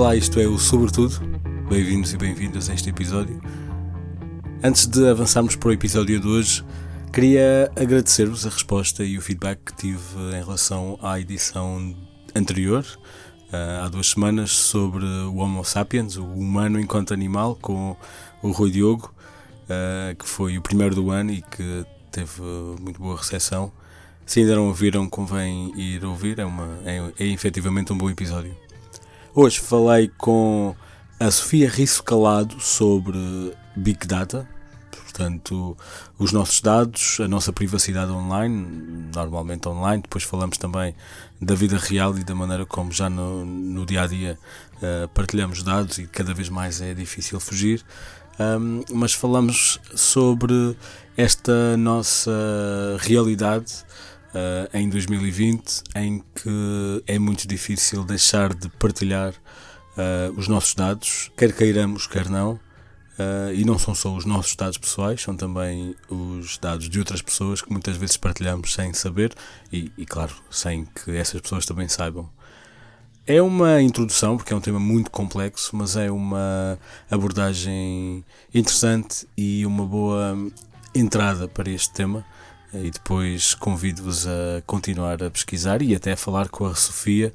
Olá, isto é o Sobretudo. Bem-vindos e bem-vindas a este episódio. Antes de avançarmos para o episódio de hoje, queria agradecer-vos a resposta e o feedback que tive em relação à edição anterior, há duas semanas, sobre o Homo sapiens, o humano enquanto animal, com o Rui Diogo, que foi o primeiro do ano e que teve muito boa recepção. Se ainda não ouviram, convém ir ouvir, é, uma, é, é efetivamente um bom episódio. Hoje falei com a Sofia Risso Calado sobre Big Data, portanto, os nossos dados, a nossa privacidade online, normalmente online. Depois falamos também da vida real e da maneira como já no, no dia a dia uh, partilhamos dados e cada vez mais é difícil fugir. Um, mas falamos sobre esta nossa realidade uh, em 2020 em que é muito difícil deixar de partilhar uh, os nossos dados, quer queiramos, quer não. Uh, e não são só os nossos dados pessoais, são também os dados de outras pessoas que muitas vezes partilhamos sem saber e, e, claro, sem que essas pessoas também saibam. É uma introdução, porque é um tema muito complexo, mas é uma abordagem interessante e uma boa entrada para este tema e depois convido-vos a continuar a pesquisar e até a falar com a Sofia,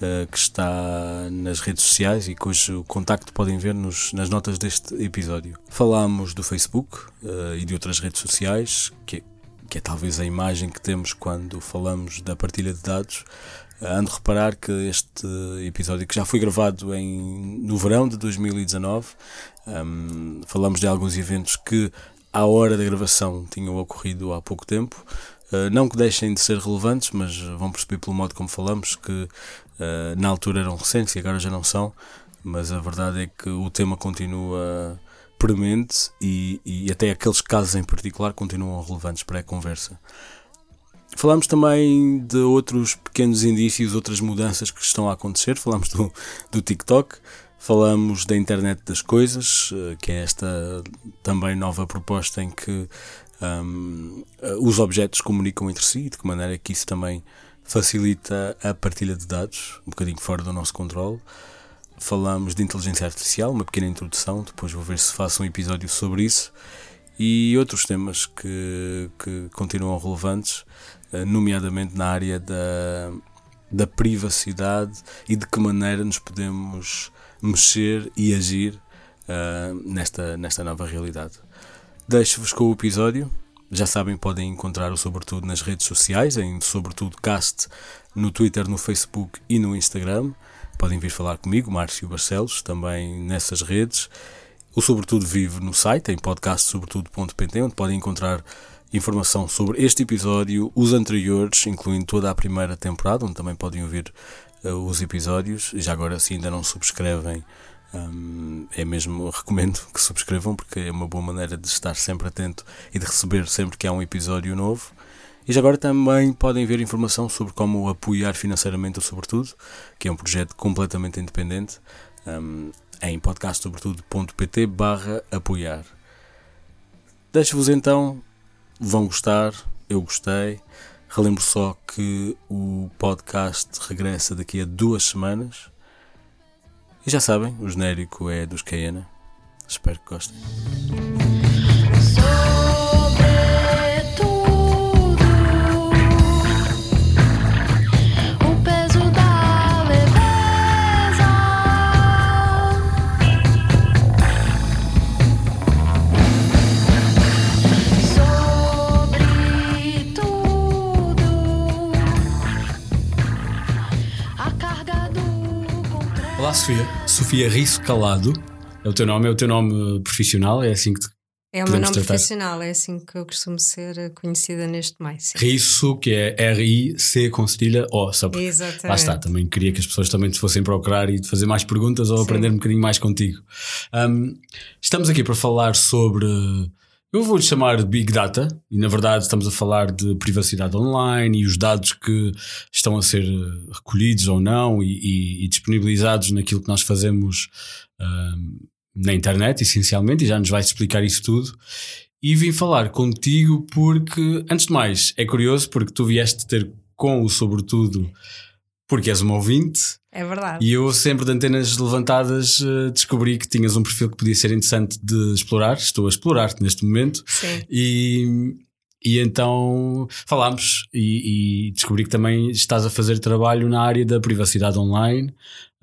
eh, que está nas redes sociais e cujo contacto podem ver nos, nas notas deste episódio. Falámos do Facebook eh, e de outras redes sociais, que que é talvez a imagem que temos quando falamos da partilha de dados. Ando a reparar que este episódio, que já foi gravado em, no verão de 2019, um, ehm, falamos de alguns eventos que à hora da gravação tinham ocorrido há pouco tempo. Uh, não que deixem de ser relevantes, mas vão perceber pelo modo como falamos que uh, na altura eram recentes e agora já não são. Mas a verdade é que o tema continua premente e, e até aqueles casos em particular continuam relevantes para a conversa. Falamos também de outros pequenos indícios, outras mudanças que estão a acontecer. Falamos do, do TikTok, Falamos da internet das coisas, eh, que é esta também nova proposta em que um, os objetos comunicam entre si de que maneira que isso também facilita a partilha de dados, um bocadinho fora do nosso controle. Falamos de inteligência artificial, uma pequena introdução, depois vou ver se faço um episódio sobre isso e outros temas que, que continuam relevantes, eh, nomeadamente na área da, da privacidade e de que maneira nos podemos mexer e agir uh, nesta, nesta nova realidade. Deixo-vos com o episódio. Já sabem, podem encontrar o Sobretudo nas redes sociais, em Sobretudo Cast, no Twitter, no Facebook e no Instagram. Podem vir falar comigo, Márcio Barcelos, também nessas redes. O Sobretudo vive no site, em podcastsobretudo.pt, onde podem encontrar informação sobre este episódio, os anteriores, incluindo toda a primeira temporada, onde também podem ouvir os episódios. Já agora, se ainda não subscrevem, um, é mesmo, recomendo que subscrevam, porque é uma boa maneira de estar sempre atento e de receber sempre que há um episódio novo. E já agora também podem ver informação sobre como apoiar financeiramente o Sobretudo, que é um projeto completamente independente, um, em podcastsobretudo.pt barra apoiar. Deixo-vos então, vão gostar, eu gostei. Relembro só que o podcast regressa daqui a duas semanas. E já sabem, o genérico é dos Cayena. Espero que gostem. Sofia. Sofia Risso Calado. É o teu nome, é o teu nome profissional, é assim que te é o meu nome tratar. profissional, é assim que eu costumo ser conhecida neste meio. Sim. Risso, que é R-I-C com cedilha O, só porque Exatamente. lá está, também queria que as pessoas também te fossem procurar e fazer mais perguntas ou Sim. aprender um bocadinho mais contigo. Um, estamos aqui para falar sobre eu vou-lhe chamar de Big Data, e na verdade estamos a falar de privacidade online e os dados que estão a ser eh, recolhidos ou não e, e, e disponibilizados naquilo que nós fazemos um, na internet, essencialmente, e já nos vais explicar isso tudo. E vim falar contigo porque, antes de mais, é curioso porque tu vieste ter com o Sobretudo porque és um ouvinte É verdade. E eu, sempre de antenas levantadas, eh, descobri que tinhas um perfil que podia ser interessante de explorar. Estou a explorar-te neste momento. Sim. E, e então falámos e, e, descobri que também estás a fazer trabalho na área da privacidade online.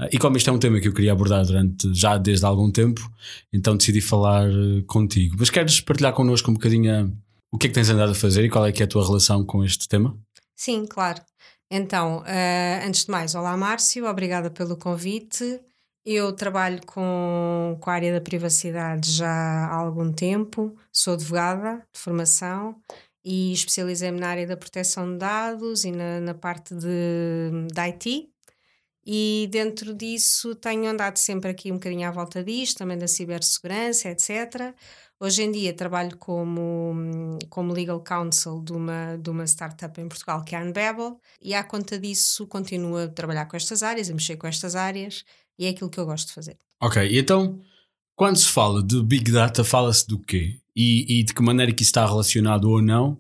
Eh, e como isto é um tema que eu queria abordar durante já desde há algum tempo, então decidi falar eh, contigo. Mas queres partilhar connosco um bocadinho o que é que tens andado a fazer e qual é que é a tua relação com este tema? Sim, claro. Então, uh, antes de mais, olá Márcio, obrigada pelo convite. Eu trabalho com, com a área da privacidade já há algum tempo, sou advogada de formação e especializei-me na área da proteção de dados e na, na parte de, de IT. E dentro disso tenho andado sempre aqui um bocadinho à volta disto, também da cibersegurança, etc. Hoje em dia trabalho como, como legal counsel de uma, de uma startup em Portugal que é a Unbabel e à conta disso continuo a trabalhar com estas áreas, a mexer com estas áreas e é aquilo que eu gosto de fazer. Ok, e então quando se fala de Big Data, fala-se do quê? E, e de que maneira que isso está relacionado ou não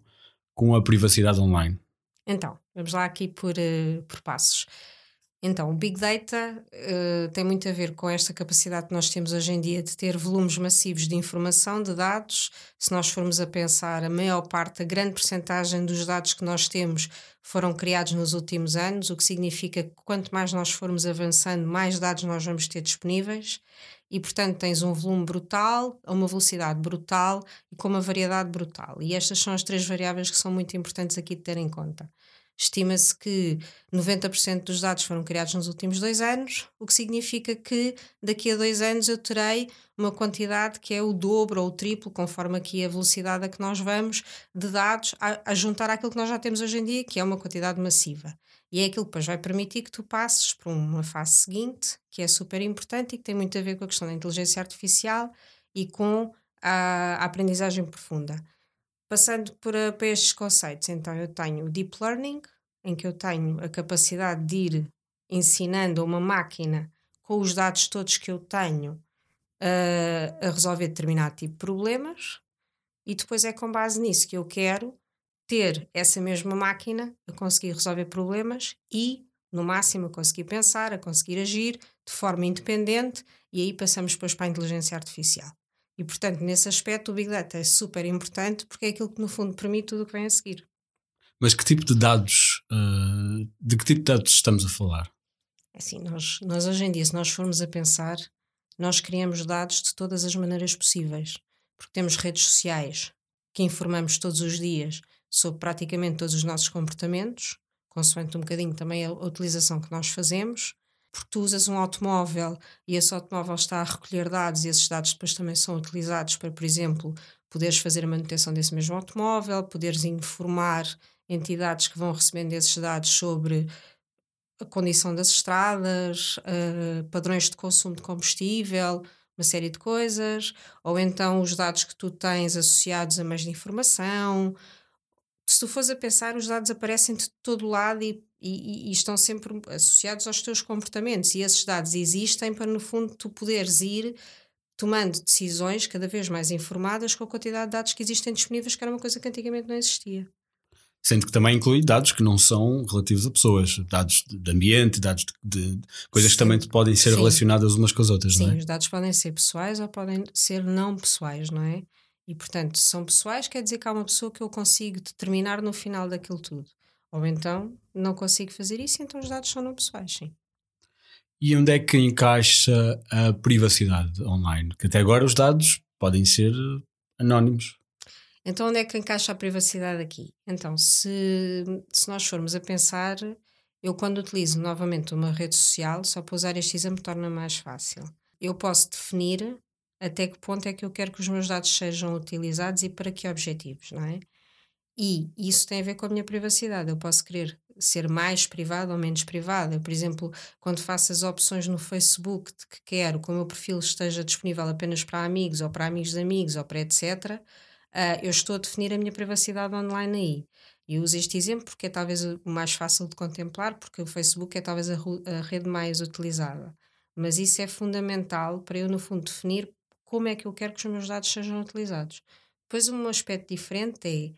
com a privacidade online? Então, vamos lá aqui por, uh, por passos. Então, o Big Data uh, tem muito a ver com esta capacidade que nós temos hoje em dia de ter volumes massivos de informação, de dados. Se nós formos a pensar, a maior parte, a grande percentagem dos dados que nós temos foram criados nos últimos anos, o que significa que quanto mais nós formos avançando, mais dados nós vamos ter disponíveis. E, portanto, tens um volume brutal, a uma velocidade brutal e com uma variedade brutal. E estas são as três variáveis que são muito importantes aqui de ter em conta. Estima-se que 90% dos dados foram criados nos últimos dois anos, o que significa que daqui a dois anos eu terei uma quantidade que é o dobro ou o triplo, conforme aqui a velocidade a que nós vamos, de dados a, a juntar àquilo que nós já temos hoje em dia, que é uma quantidade massiva. E é aquilo que depois vai permitir que tu passes para uma fase seguinte, que é super importante e que tem muito a ver com a questão da inteligência artificial e com a, a aprendizagem profunda. Passando por, eh, para estes conceitos, então eu tenho o Deep Learning, em que eu tenho a capacidade de ir ensinando a uma máquina com os dados todos que eu tenho uh, a resolver determinado tipo de problemas, e depois é com base nisso que eu quero ter essa mesma máquina a conseguir resolver problemas e, no máximo, a conseguir pensar, a conseguir agir de forma independente, e aí passamos depois para a inteligência artificial. E, portanto, nesse aspecto, o Big Data é super importante porque é aquilo que, no fundo, permite tudo o que vem a seguir. Mas que tipo de dados, uh, de que tipo de dados estamos a falar? É assim, nós, nós hoje em dia, se nós formos a pensar, nós criamos dados de todas as maneiras possíveis. Porque temos redes sociais que informamos todos os dias sobre praticamente todos os nossos comportamentos, consoante um bocadinho também a utilização que nós fazemos porque tu usas um automóvel e esse automóvel está a recolher dados e esses dados depois também são utilizados para, por exemplo, poderes fazer a manutenção desse mesmo automóvel, poderes informar entidades que vão recebendo esses dados sobre a condição das estradas, uh, padrões de consumo de combustível, uma série de coisas, ou então os dados que tu tens associados a de informação. Se tu fores a pensar, os dados aparecem de todo lado e e, e, estão sempre associados aos teus comportamentos e esses dados existem para no fundo tu poderes ir tomando decisões cada vez mais informadas com a quantidade de dados que existem disponíveis que era uma coisa que antigamente não existia. Sendo que também inclui dados que não são relativos a pessoas, dados de ambiente, dados de, de coisas Sim. que também podem ser Sim. relacionadas umas com as outras, Sim, não é? os dados podem ser pessoais ou podem ser não pessoais, não é? E portanto, são pessoais, quer dizer que há uma pessoa que eu consigo determinar no final daquilo tudo. Ou então não consigo fazer isso, então os dados são não pessoais, sim. E onde é que encaixa a privacidade online? Que até agora os dados podem ser anónimos. Então, onde é que encaixa a privacidade aqui? Então, se, se nós formos a pensar, eu quando utilizo novamente uma rede social, só para usar este exemplo torna mais fácil. Eu posso definir até que ponto é que eu quero que os meus dados sejam utilizados e para que objetivos, não é? E isso tem a ver com a minha privacidade. Eu posso querer ser mais privado ou menos privado. Eu, por exemplo, quando faço as opções no Facebook de que quero que o meu perfil esteja disponível apenas para amigos ou para amigos de amigos ou para etc., uh, ah, eu estou a definir a minha privacidade online aí. E uso este exemplo porque é talvez o mais fácil de contemplar, porque o Facebook é talvez a, a rede mais utilizada. Mas isso é fundamental para eu, no fundo, definir como é que eu quero que os meus dados sejam utilizados. Depois, um aspecto diferente é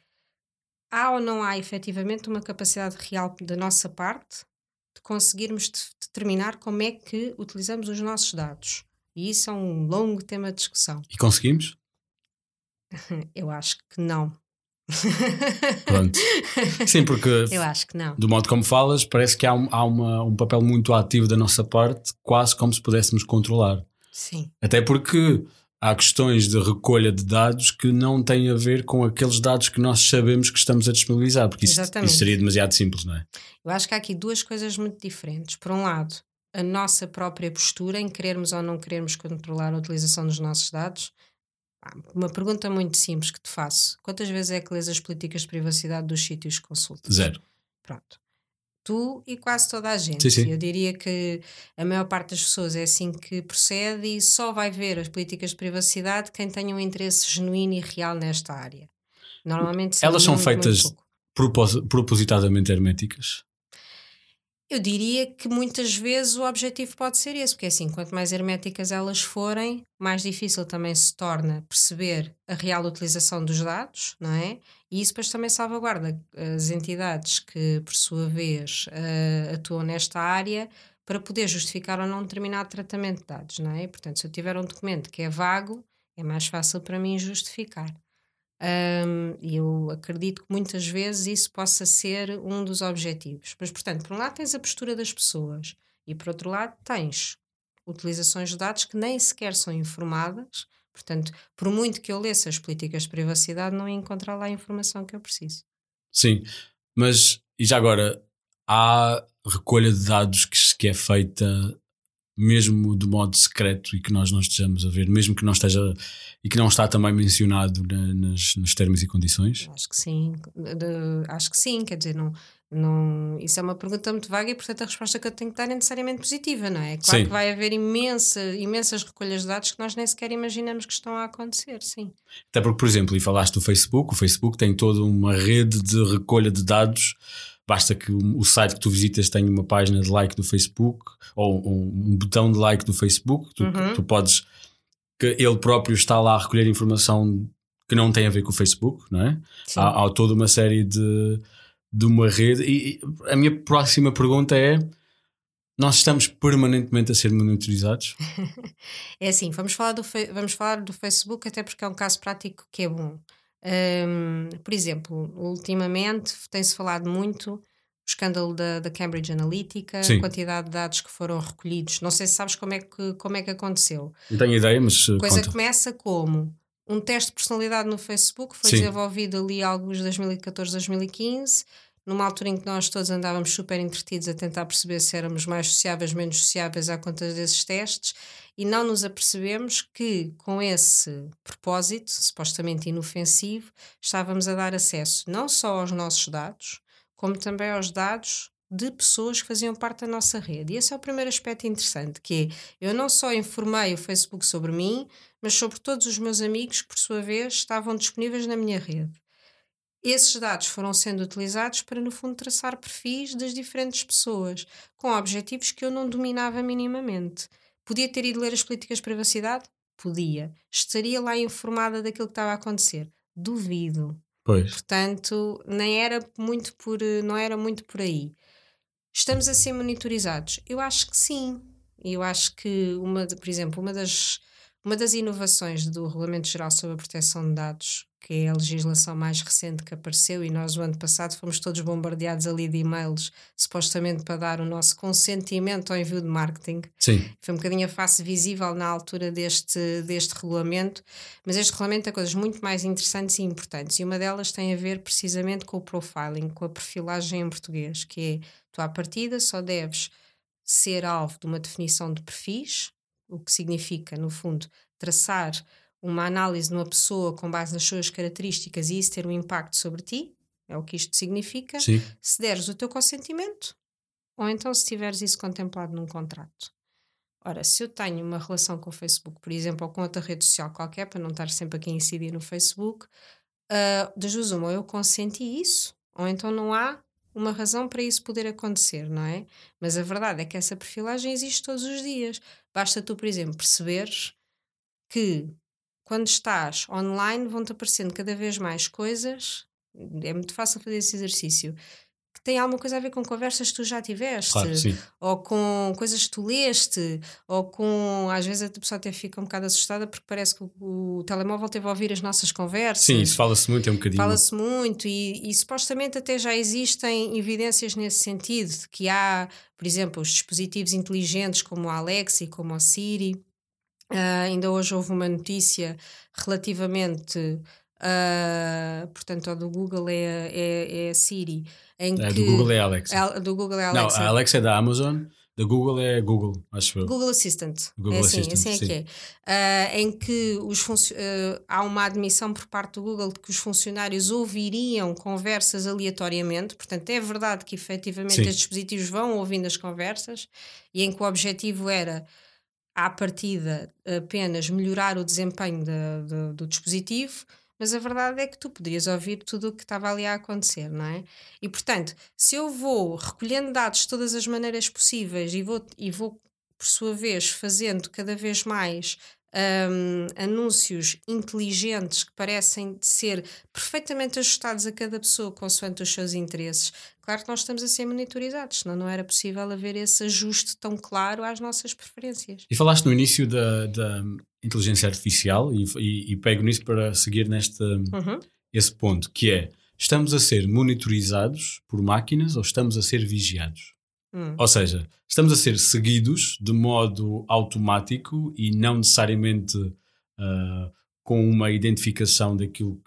há ou não há efetivamente uma capacidade real da nossa parte de conseguirmos determinar como é que utilizamos os nossos dados. E isso é um longo tema de discussão. E conseguimos? Eu acho que não. Pronto. Sim, porque eu acho que não. Do modo como falas, parece que há, um, há uma, um papel muito ativo da nossa parte, quase como se pudéssemos controlar. Sim. Até porque há questões de recolha de dados que não têm a ver com aqueles dados que nós sabemos que estamos a disponibilizar, porque isso, isso, seria demasiado simples, não é? Eu acho que há aqui duas coisas muito diferentes. Por um lado, a nossa própria postura em querermos ou não querermos controlar a utilização dos nossos dados. Uma pergunta muito simples que te faço: quantas vezes é que lês as políticas de privacidade dos sítios que consultas? Zero. Pronto tu e quase toda a gente. Sim, sim. Eu diria que a maior parte das pessoas é assim que procede e só vai ver as políticas de privacidade quem tenha um interesse genuíno e real nesta área. Normalmente elas são feitas propositadamente herméticas. Eu diria que muitas vezes o objetivo pode ser esse, porque assim, quanto mais herméticas elas forem, mais difícil também se torna perceber a real utilização dos dados, não é? E isso depois também salvaguarda as entidades que, por sua vez, uh, atuam nesta área para poder justificar ou não um determinado tratamento de dados, não é? Portanto, se eu tiver um documento que é vago, é mais fácil para mim justificar. Um, e eu acredito que muitas vezes isso possa ser um dos objetivos. Mas, portanto, por um lado tens a postura das pessoas e por outro lado tens utilizações de dados que nem sequer são informadas. Portanto, por muito que eu lesse as políticas de privacidade, não encontrar lá a informação que eu preciso. Sim, mas e já agora há recolha de dados que, que é feita mesmo de modo secreto e que nós não estejamos a ver, mesmo que não esteja e que não está também mencionado na, nas, nos termos e condições? Acho que sim, de, acho que sim, quer dizer, não, não, isso é uma pergunta muito vaga e portanto a resposta que eu tenho que dar é necessariamente positiva, não é? Claro sim. que vai haver imensa, imensas recolhas de dados que nós nem sequer imaginamos que estão a acontecer, sim. Até porque, por exemplo, e falaste do Facebook, o Facebook tem toda uma rede de recolha de dados basta que o site que tu visitas tenha uma página de like do Facebook ou um, botão de like do Facebook, tu, uhum. tu podes que ele próprio está lá a recolher informação que não tem a ver com o Facebook, não é? Há, há, toda uma série de, de uma rede. E, e a minha próxima pergunta é: nós estamos permanentemente a ser monitorizados? é assim, vamos falar, do, vamos falar do Facebook, até porque é um caso prático que é bom. Um, por exemplo, ultimamente tem-se falado muito o escândalo da, da Cambridge Analytica, Sim. a quantidade de dados que foram recolhidos. Não sei se sabes como é que, como é que aconteceu. Não tenho ideia, mas. A coisa conta. começa como um teste de personalidade no Facebook, foi Sim. desenvolvido ali alguns 2014, 2015 numa altura em que nós todos andávamos super entretidos a tentar perceber se éramos mais sociáveis, menos sociáveis à conta desses testes, e não nos apercebemos que, com esse propósito, supostamente inofensivo, estávamos a dar acesso não só aos nossos dados, como também aos dados de pessoas que faziam parte da nossa rede. E esse é o primeiro aspecto interessante, que é, eu não só informei o Facebook sobre mim, mas sobre todos os meus amigos que, por sua vez, estavam disponíveis na minha rede. Esses dados foram sendo utilizados para, no fundo, traçar perfis das diferentes pessoas, com objetivos que eu não dominava minimamente. Podia ter ido ler as políticas de privacidade? Podia. Estaria lá informada daquilo que estava a acontecer? Duvido. Pois. Portanto, nem era muito por, não era muito por aí. Estamos a ser monitorizados? Eu acho que sim. Eu acho que, uma de, por exemplo, uma das, uma das inovações do Regulamento Geral sobre a Proteção de Dados que é a legislação mais recente que apareceu, e nós, o ano passado, fomos todos bombardeados ali de e-mails, supostamente para dar o nosso consentimento ao envio de marketing. Sim. Foi um bocadinho a face visível na altura deste, deste regulamento, mas este regulamento tem coisas muito mais interessantes e importantes, e uma delas tem a ver precisamente com o profiling, com a perfilagem em português, que é tu, à partida, só deves ser alvo de uma definição de perfis, o que significa, no fundo, traçar uma análise de uma pessoa com base nas suas características e isso ter um impacto sobre ti, é o que isto significa, Sim. se deres o teu consentimento ou então se tiveres isso contemplado num contrato. Ora, se eu tenho uma relação com o Facebook, por exemplo, ou com outra rede social qualquer, para não estar sempre aqui a incidir no Facebook, uh, das duas uma, eu consenti isso, ou então não há uma razão para isso poder acontecer, não é? Mas a verdade é que essa perfilagem existe todos os dias. Basta tu, por exemplo, perceberes que quando estás online, vão-te aparecendo cada vez mais coisas. É muito fácil fazer esse exercício. Que tem alguma coisa a ver com conversas que tu já tiveste, Claro, ou com coisas que tu leste, ou com. Às vezes a pessoa até fica um bocado assustada porque parece que o, o telemóvel teve a ouvir as nossas conversas. Sim, isso fala-se muito, é um bocadinho. Fala-se muito e, e supostamente até já existem evidências nesse sentido, de que há, por exemplo, os dispositivos inteligentes como a Alexa e como a Siri. Ah, ainda hoje houve uma notícia relativamente, ah, portanto, ao do Google é, é, é a Siri, em É, que do Google é a Alexa. a- do Google é a Não, Alexa. a Alexa é da Amazon, da Google é Google, acho eu. Google Assistant. Google é assim, Assistant, assim é sim. que é. Ah, em que os ah, há uma admissão por parte do Google de que os funcionários ouviriam conversas aleatoriamente. Portanto, é verdade que efetivamente Sim. estes dispositivos vão ouvindo as conversas e em que o objetivo era, à partida, apenas melhorar o desempenho da- do- do dispositivo. Mas a verdade é que tu poderias ouvir tudo o que estava ali a acontecer, não é? E portanto, se eu vou recolhendo dados de todas as maneiras possíveis e vou, e vou por sua vez, fazendo cada vez mais hum, anúncios inteligentes que parecem ser perfeitamente ajustados a cada pessoa consoante os seus interesses, claro que nós estamos a ser monitorizados, senão não era possível haver esse ajuste tão claro às nossas preferências. E falaste no início da, da inteligência artificial e, e, e pego nisso para seguir neste Uhum. esse ponto, que é estamos a ser monitorizados por máquinas ou estamos a ser vigiados? Hum. Ou seja, estamos a ser seguidos de modo automático e não necessariamente ah, com uma identificação daquilo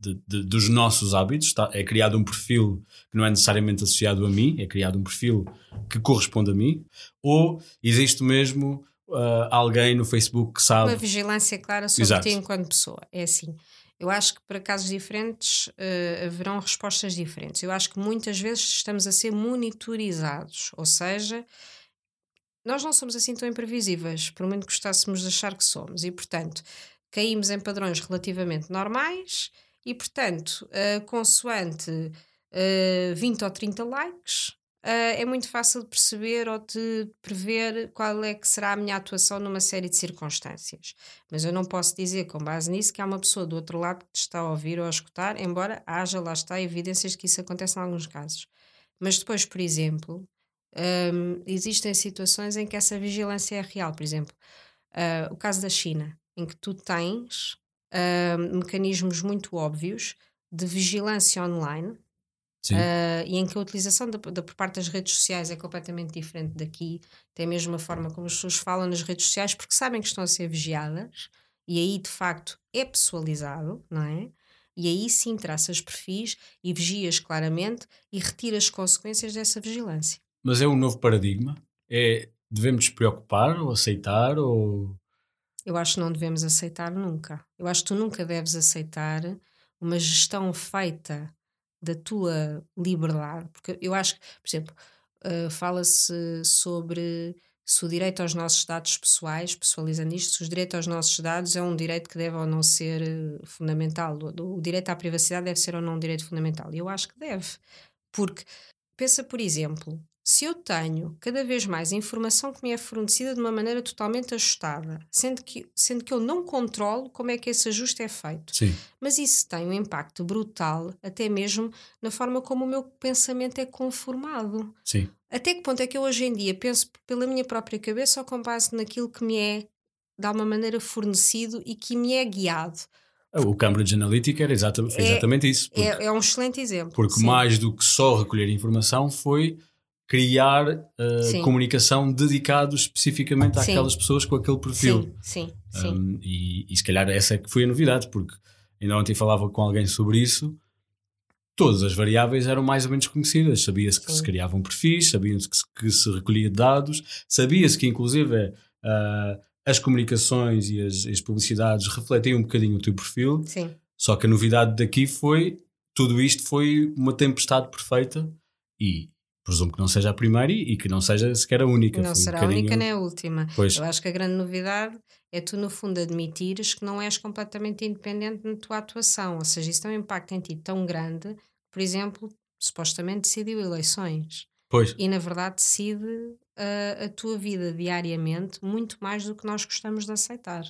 de- de- dos nossos hábitos. Está- é criado um perfil que não é necessariamente associado a mim, é criado um perfil que corresponde a mim, ou existe mesmo ah, alguém no Facebook que sabe. Uma vigilância clara sobre Exato. ti enquanto pessoa. É assim. Eu acho que para casos diferentes eh, haverão respostas diferentes. Eu acho que muitas vezes estamos a ser monitorizados, ou seja, nós não somos assim tão imprevisíveis, por muito gostássemos de achar que somos, e portanto caímos em padrões relativamente normais e portanto, eh, consoante eh, 20 ou 30 likes, eh, é muito fácil de perceber ou de prever qual é que será a minha atuação numa série de circunstâncias. Mas eu não posso dizer, com base nisso, que há uma pessoa do outro lado que te está a ouvir ou a escutar, embora haja, lá está, evidências de que isso acontece em alguns casos. Mas depois, por exemplo, hum, existem situações em que essa vigilância é real. Por exemplo, ah, o caso da China, em que tu tens hum, mecanismos muito óbvios de vigilância online. Uh, e em que a utilização da, da- por parte das redes sociais é completamente diferente daqui, tem mesmo a forma como as pessoas falam nas redes sociais, porque sabem que estão a ser vigiadas, e aí de facto é pessoalizado, não é? E aí sim traças perfis e vigias claramente e retiras consequências dessa vigilância. Mas é um novo paradigma? É, devemos nos preocupar ou aceitar ou... Eu acho que não devemos aceitar nunca. Eu acho que tu nunca deves aceitar uma gestão feita da tua liberdade, porque eu acho que, por exemplo, uh, fala-se sobre se o direito aos nossos dados pessoais, pessoalizando isto, se o direito aos nossos dados é um direito que deve ou não ser uh, fundamental, o, o direito à privacidade deve ser ou não um direito fundamental. Eu acho que deve, porque pensa, por exemplo, se eu tenho cada vez mais informação que me é fornecida de uma maneira totalmente ajustada, sendo que, sendo que eu não controlo como é que esse ajuste é feito, Sim. mas isso tem um impacto brutal, até mesmo na forma como o meu pensamento é conformado. Sim. Até que ponto é que eu hoje em dia penso pela minha própria cabeça ou com base naquilo que me é, de alguma maneira, fornecido e que me é guiado? O Cambridge Analytica era exata, foi É- exatamente isso. Porque, É, é um excelente exemplo. porque Sim. mais do que só recolher informação foi criar uh, comunicação dedicado especificamente Sim. àquelas pessoas com aquele perfil. Sim, sim, sim. Um, e, e se calhar essa é que foi a novidade, porque ainda ontem falava com alguém sobre isso. Todas as variáveis eram mais ou menos conhecidas. Sabia-se que se criavam perfis, sabia-se que, se- que se recolhia dados, sabia-se que, inclusive, ah, as comunicações e as, as publicidades refletem um bocadinho o teu perfil. sim. Só que a novidade daqui foi tudo isto foi uma tempestade perfeita e presumo que não seja a primeira e, e que não seja sequer a única. Não Foi um será a única nem a última. Pois, Eu acho que a grande novidade é tu, no fundo, admitires que não és completamente independente na tua atuação. Ou seja, isso tem um impacto em ti tão grande, por exemplo, supostamente decidiu eleições. pois. E, na verdade, decide ah, a tua vida diariamente muito mais do que nós gostamos de aceitar.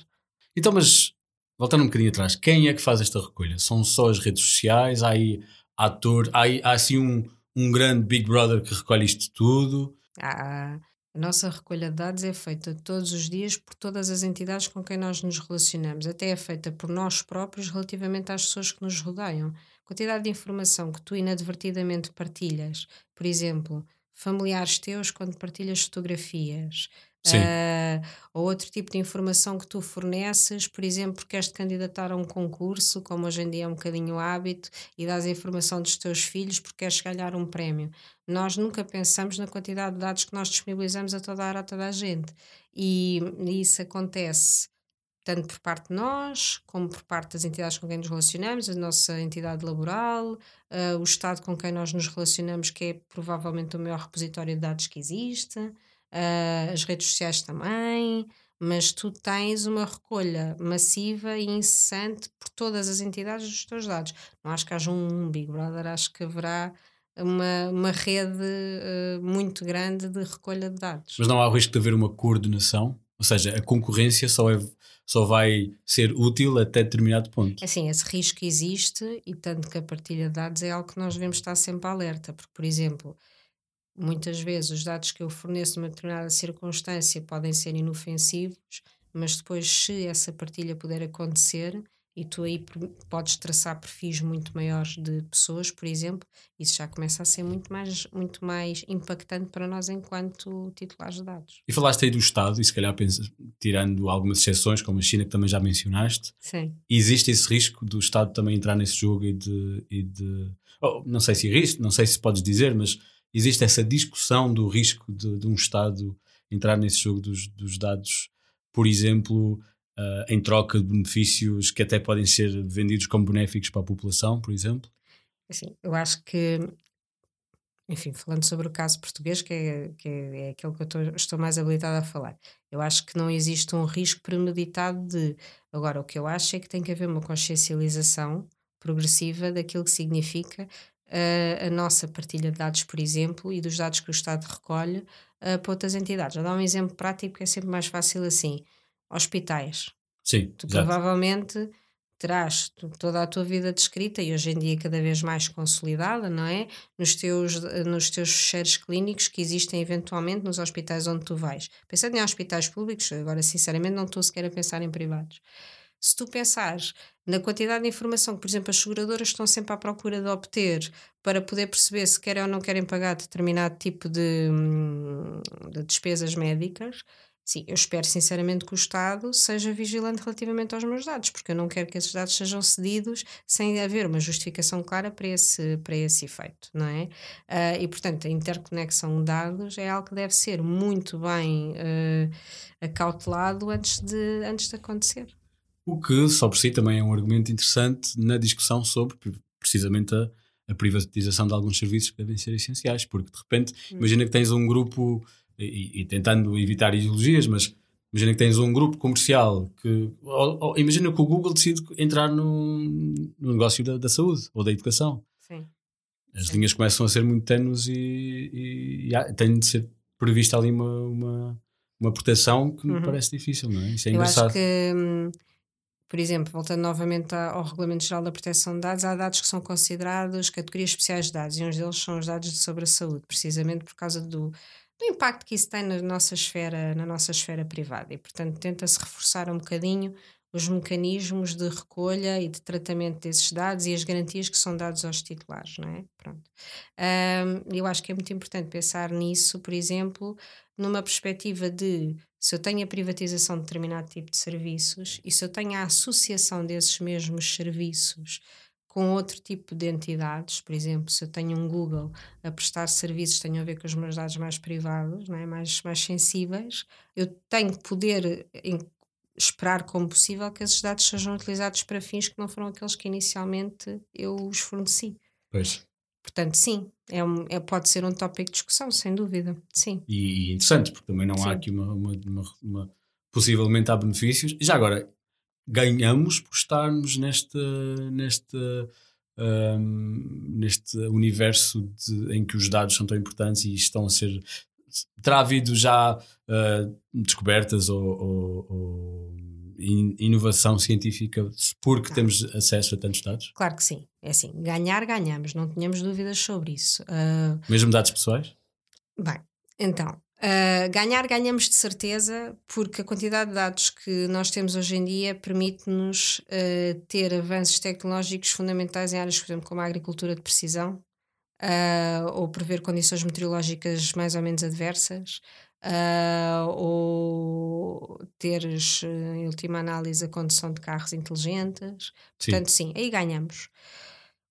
Então, mas voltando um bocadinho atrás, quem é que faz esta recolha? São só as redes sociais? Há aí ator, há, aí- há assim um, um grande Big Brother que recolhe isto tudo? Ah, a nossa recolha de dados é feita todos os dias por todas as entidades com quem nós nos relacionamos, até é feita por nós próprios relativamente às pessoas que nos rodeiam. A quantidade de informação que tu inadvertidamente partilhas, por exemplo, familiares teus quando partilhas fotografias, Uh, ou outro tipo de informação que tu forneces, por exemplo, queres te candidatar a um concurso, como hoje em dia é um bocadinho hábito, e dás a informação dos teus filhos porque queres ganhar um prémio. Nós nunca pensamos na quantidade de dados que nós disponibilizamos a toda a hora a toda a gente. E, e isso acontece tanto por parte de nós, como por parte das entidades com quem nos relacionamos, a nossa entidade laboral, uh, o Estado com quem nós nos relacionamos, que é provavelmente o maior repositório de dados que existe uh, as redes sociais também, mas tu tens uma recolha massiva e incessante por todas as entidades dos teus dados. Não acho que haja um Big Brother, acho que haverá uma, uma rede uh, muito grande de recolha de dados. Mas não há risco de haver uma coordenação? Ou seja, a concorrência só, é, só vai ser útil até determinado ponto. É assim, esse risco existe e tanto que a partilha de dados é algo que nós devemos estar sempre alerta, porque, por exemplo, Muitas vezes os dados que eu forneço numa determinada circunstância podem ser inofensivos, mas depois, se essa partilha puder acontecer, e tu aí podes traçar perfis muito maiores de pessoas, por exemplo, isso já começa a ser muito mais, muito mais impactante para nós enquanto titulares de dados. E falaste aí do Estado, e se calhar tirando algumas exceções, como a China, que também já mencionaste, Sim. existe esse risco do Estado também entrar nesse jogo e de. E de oh, não sei se risco, não sei se podes dizer, mas existe essa discussão do risco de, de um Estado entrar nesse jogo dos, dos dados, por exemplo, uh, em troca de benefícios que até podem ser vendidos como benéficos para a população, por exemplo? Assim, eu acho que, enfim, falando sobre o caso português, que é, que é, é aquele que eu estou, estou mais habilitada a falar, eu acho que não existe um risco premeditado de. Agora, o que eu acho é que tem que haver uma consciencialização progressiva daquilo que significa a, a nossa partilha de dados, por exemplo, e dos dados que o Estado recolhe uh, para outras entidades. Vou dar um exemplo prático que é sempre mais fácil assim: hospitais. Sim. Tu exato. provavelmente terás toda a tua vida descrita e hoje em dia cada vez mais consolidada, não é? Nos teus, nos teus fecheiros clínicos que existem eventualmente nos hospitais onde tu vais. Pensando em hospitais públicos, agora sinceramente não estou sequer a pensar em privados se tu pensares na quantidade de informação que, por exemplo, as seguradoras estão sempre à procura de obter para poder perceber se querem ou não querem pagar determinado tipo de, hum, de despesas médicas, sim, eu espero sinceramente que o Estado seja vigilante relativamente aos meus dados, porque eu não quero que esses dados sejam cedidos sem haver uma justificação clara para esse, para esse efeito, não é? Uh, e, portanto, a interconexão de dados é algo que deve ser muito bem uh, acautelado antes de, antes de acontecer. O que, só por si, também é um argumento interessante na discussão sobre precisamente a, a privatização de alguns serviços que devem ser essenciais, porque de repente, hum. imagina que tens um grupo, e, e, tentando evitar ideologias, mas imagina que tens um grupo comercial que. Ou, ou, imagina que o Google decide entrar no, no negócio da, da, saúde ou da educação. Sim. As Sim. linhas começam a ser muito tenues e, e, e tem de ser prevista ali uma, uma, uma proteção que me uhum. parece difícil, não é? Isso é Eu engraçado. Acho que. Por exemplo, voltando novamente ao Regulamento Geral da Proteção de Dados, há dados que são considerados categorias especiais de dados, e uns deles são os dados sobre a saúde, precisamente por causa do, do impacto que isso tem na nossa esfera, na nossa esfera privada. E, portanto, tenta-se reforçar um bocadinho os mecanismos de recolha e de tratamento desses dados e as garantias que são dados aos titulares, não é? Pronto. Um, eu acho que é muito importante pensar nisso, por exemplo, numa perspectiva de se eu tenho a privatização de determinado tipo de serviços e se eu tenho a associação desses mesmos serviços com outro tipo de entidades, por exemplo, se eu tenho um Google a prestar serviços que tenham a ver com os meus dados mais privados, é? mais, mais sensíveis, eu tenho que poder esperar como possível que esses dados sejam utilizados para fins que não foram aqueles que inicialmente eu os forneci. Pois. Portanto, sim, é, um, é pode ser um tópico de discussão, sem dúvida. Sim. E, interessante, porque também não sim. há aqui uma, uma, uma, uma, Possivelmente há benefícios. Já agora, ganhamos por estarmos neste, neste, um, neste universo de, em que os dados são tão importantes e estão a ser. Terá havido já uh, descobertas ou, ou, ou inovação científica porque temos acesso a tantos dados? Claro que sim. É assim, ganhar, ganhamos, não tínhamos dúvidas sobre isso. Uh, Mesmo dados pessoais? Bem, então, uh, ganhar, ganhamos de certeza, porque a quantidade de dados que nós temos hoje em dia permite-nos uh, ter avanços tecnológicos fundamentais em áreas, por exemplo, como a agricultura de precisão, ou prever condições meteorológicas mais ou menos adversas, uh, ou teres, em última análise, a condução de carros inteligentes. Portanto, sim, sim aí ganhamos.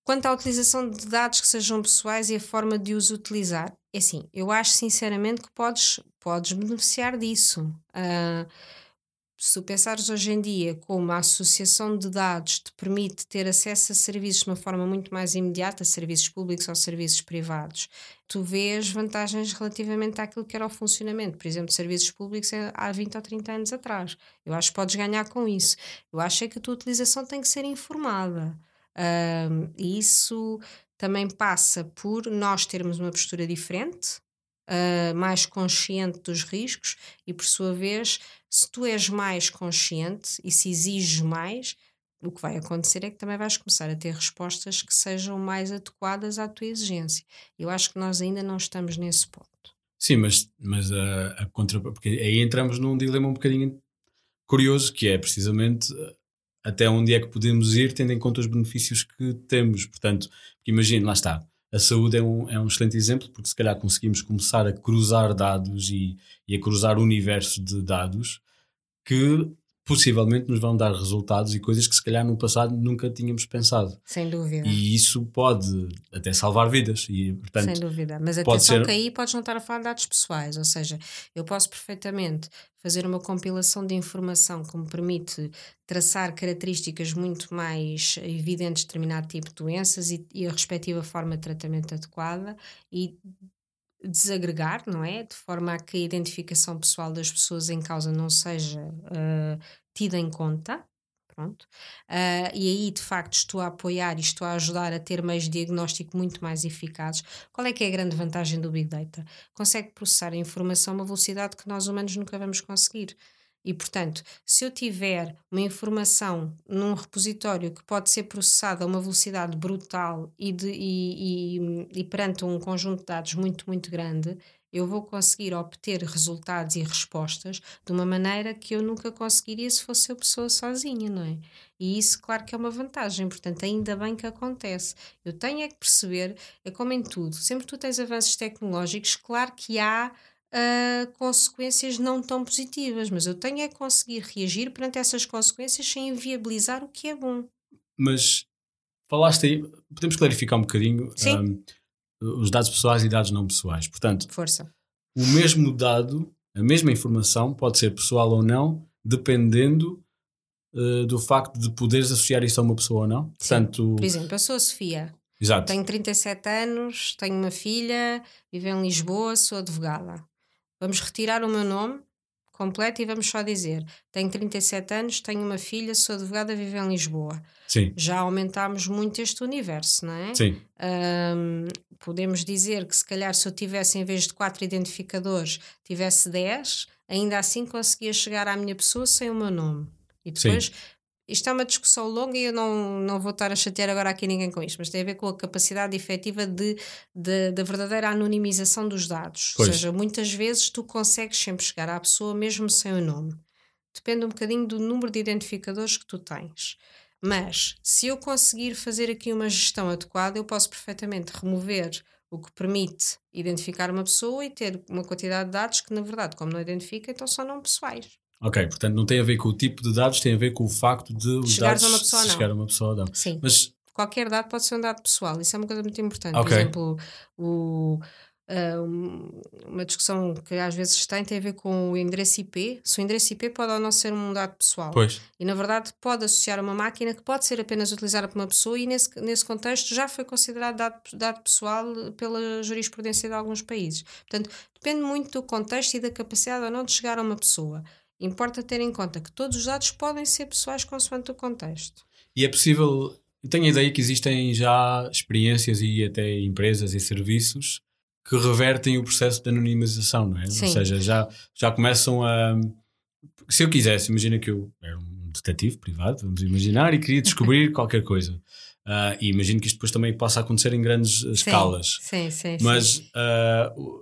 Quanto à utilização de dados que sejam pessoais e a forma de os utilizar, é assim, eu acho sinceramente que podes, podes beneficiar disso. Uh, se pensares hoje em dia como a associação de dados te permite ter acesso a serviços de uma forma muito mais imediata, serviços públicos ou serviços privados, tu vês vantagens relativamente àquilo que era o funcionamento, por exemplo, de serviços públicos há 20 ou 30 anos atrás. Eu acho que podes ganhar com isso. Eu acho é que a tua utilização tem que ser informada. Um, e isso também passa por nós termos uma postura diferente, uh, mais consciente dos riscos e, por sua vez, se tu és mais consciente e se exiges mais, o que vai acontecer é que também vais começar a ter respostas que sejam mais adequadas à tua exigência. Eu acho que nós ainda não estamos nesse ponto. Sim, mas, mas a, a contra. Porque aí entramos num dilema um bocadinho curioso, que é precisamente eh, até onde é que podemos ir, tendo em conta os benefícios que temos. Portanto, imagine, lá está a saúde é um, é um excelente exemplo, porque se calhar conseguimos começar a cruzar dados e, e a cruzar universos de dados que possivelmente nos vão dar resultados e coisas que se calhar no passado nunca tínhamos pensado. Sem dúvida. E isso pode até salvar vidas. E, portanto, Sem dúvida. Mas atenção ser... que aí podes não estar a falar de dados pessoais, ou seja, eu posso perfeitamente fazer uma compilação de informação que me permite traçar características muito mais evidentes de determinado tipo de doenças e, e a respectiva forma de tratamento adequada e desagregar, não é? De forma a que a identificação pessoal das pessoas em causa não seja uh, tida em conta. Pronto. Uh, e aí, de facto, estou a apoiar e estou a ajudar a ter meios de diagnóstico muito mais eficazes. Qual é que é a grande vantagem do Big Data? Consegue processar a informação a uma velocidade que nós humanos nunca vamos conseguir. E, portanto, se eu tiver uma informação num repositório que pode ser processada a uma velocidade brutal e, de, e, e, e perante um conjunto de dados muito, muito grande, eu vou conseguir obter resultados e respostas de uma maneira que eu nunca conseguiria se fosse eu pessoa sozinha, não é? E isso, claro que é uma vantagem, portanto, ainda bem que acontece. Eu tenho é que perceber, é como em tudo, sempre que tu tens avanços tecnológicos, claro que há uh, consequências não tão positivas, mas eu tenho é conseguir reagir perante essas consequências sem inviabilizar o que é bom. Mas falaste aí, podemos clarificar um bocadinho um, os dados pessoais e dados não pessoais. Portanto, Força. o mesmo dado, a mesma informação, pode ser pessoal ou não, dependendo uh, do facto de poderes associar isso a uma pessoa ou não. Portanto, Por exemplo, eu sou a Sofia. Exato. Tenho 37 anos, tenho uma filha, vivo em Lisboa, sou advogada. Vamos retirar o meu nome completo e vamos só dizer: tenho 37 anos, tenho uma filha, sou advogada, vivo em Lisboa. Sim. Já aumentámos muito este universo, não é? Sim. Um, podemos dizer que se calhar se eu tivesse, em vez de 4 identificadores, tivesse 10, ainda assim conseguia chegar à minha pessoa sem o meu nome. E depois Sim. Isto é uma discussão longa e eu não, não vou estar a chatear agora aqui ninguém com isto, mas tem a ver com a capacidade efetiva de, de, da verdadeira anonimização dos dados. Pois. Ou seja, muitas vezes tu consegues sempre chegar à pessoa mesmo sem o nome. Depende um bocadinho do número de identificadores que tu tens. Mas se eu conseguir fazer aqui uma gestão adequada, eu posso perfeitamente remover o que permite identificar uma pessoa e ter uma quantidade de dados que, na verdade, como não identifica, então são não pessoais. Ok, portanto não tem a ver com o tipo de dados, tem a ver com o facto de os dados a uma pessoa, chegar a uma pessoa ou não. Sim. Mas qualquer dado pode ser um dado pessoal, isso é uma coisa muito importante. Okay. Por exemplo, o, uh, uma discussão que às vezes tem tem a ver com o endereço IP. Se o endereço IP pode ou não ser um dado pessoal. Pois. E na verdade pode associar uma máquina que pode ser apenas utilizada por uma pessoa e nesse, nesse contexto já foi considerado dado, dado pessoal pela jurisprudência de alguns países. Portanto, depende muito do contexto e da capacidade ou não de chegar a uma pessoa. Importa ter em conta que todos os dados podem ser pessoais consoante o contexto. E é possível. Tenho a ideia que existem já experiências e até empresas e serviços que revertem o processo de anonimização, não é? Sim. Ou seja, já, já começam a. Se eu quisesse, imagina que eu era um detetive privado, vamos imaginar, e queria descobrir qualquer coisa. Uh, e imagino que isto depois também possa acontecer em grandes sim, escalas. Sim, sim, Mas, uh,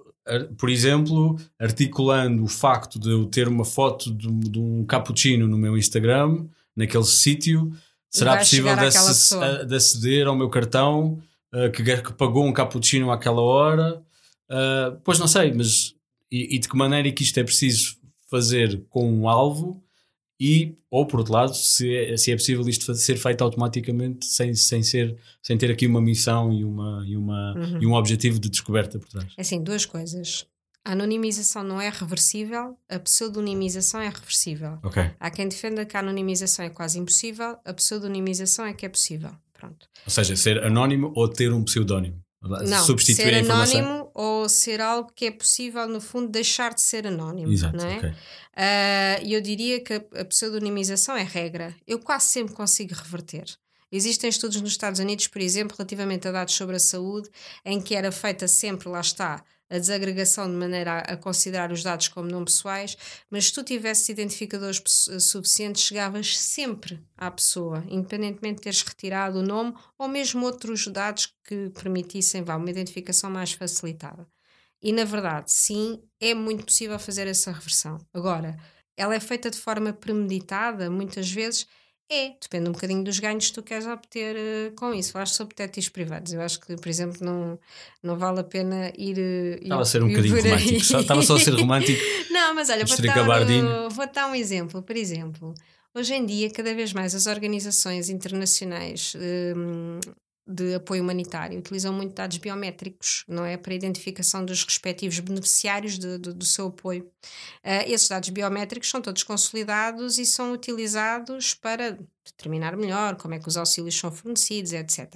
por exemplo, articulando o facto de eu ter uma foto de, de um cappuccino no meu Instagram, naquele sítio, será possível de, de, aceder ao meu cartão uh, que, que, pagou um cappuccino àquela hora? pois não sei, mas e, e de que maneira é que isto é preciso fazer com um alvo e ou por outro lado se é, se é possível isto ser feito automaticamente sem, sem ser sem ter aqui uma missão e uma e uma uhum. e um objetivo de descoberta por trás. É assim duas coisas. A anonimização não é reversível a pseudonimização é reversível. Okay. há quem defenda que a anonimização é quase impossível a pseudonimização é que é possível. Pronto. Ou seja ser anónimo ou ter um pseudónimo não, substituir ser a informação. anónimo ou ser algo que é possível, no fundo, deixar de ser anónimo. Exato, não é? Okay. Uh, eu diria que a, a pseudonimização é regra. Eu quase sempre consigo reverter. Existem estudos nos Estados Unidos, por exemplo, relativamente a dados sobre a saúde, em que era feita sempre, lá está, a desagregação de maneira a, a, considerar os dados como não pessoais, mas se tu tivesses identificadores suficientes, chegavas sempre à pessoa, independentemente de teres retirado o nome ou mesmo outros dados que permitissem vá, uma identificação mais facilitada. E na verdade, sim, é muito possível fazer essa reversão. Agora, ela é feita de forma premeditada, muitas vezes é, depende um bocadinho dos ganhos que tu queres obter uh, com isso. Falaste sobre detetives privados. Eu acho que, por exemplo, não, não vale a pena ir. Uh, Estava a ser um bocadinho romântico. Só, estava só a ser romântico. não, mas olha, vou dar, vou dar um exemplo. Por exemplo, hoje em dia, cada vez mais as organizações internacionais um, de apoio humanitário utilizam muito dados biométricos, não é? Para a identificação dos respectivos beneficiários de, de, do seu apoio. Uh, esses dados biométricos são todos consolidados e são utilizados para determinar melhor como é que os auxílios são fornecidos, etc.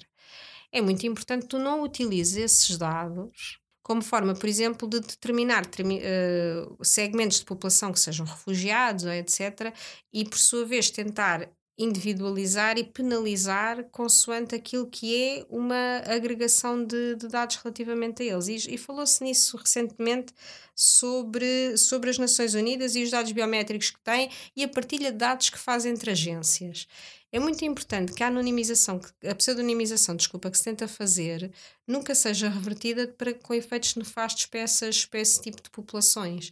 É muito importante que tu não utilizes esses dados como forma, por exemplo, de determinar uh, segmentos de população que sejam refugiados, etc., e por sua vez tentar individualizar e penalizar consoante aquilo que é uma agregação de, de dados relativamente a eles. E, e falou-se nisso recentemente sobre, sobre as Nações Unidas e os dados biométricos que têm e a partilha de dados que faz entre agências. É muito importante que a anonimização, a pseudonimização, desculpa, que se tenta fazer, nunca seja revertida para, com efeitos nefastos para, essas, para esse tipo de populações,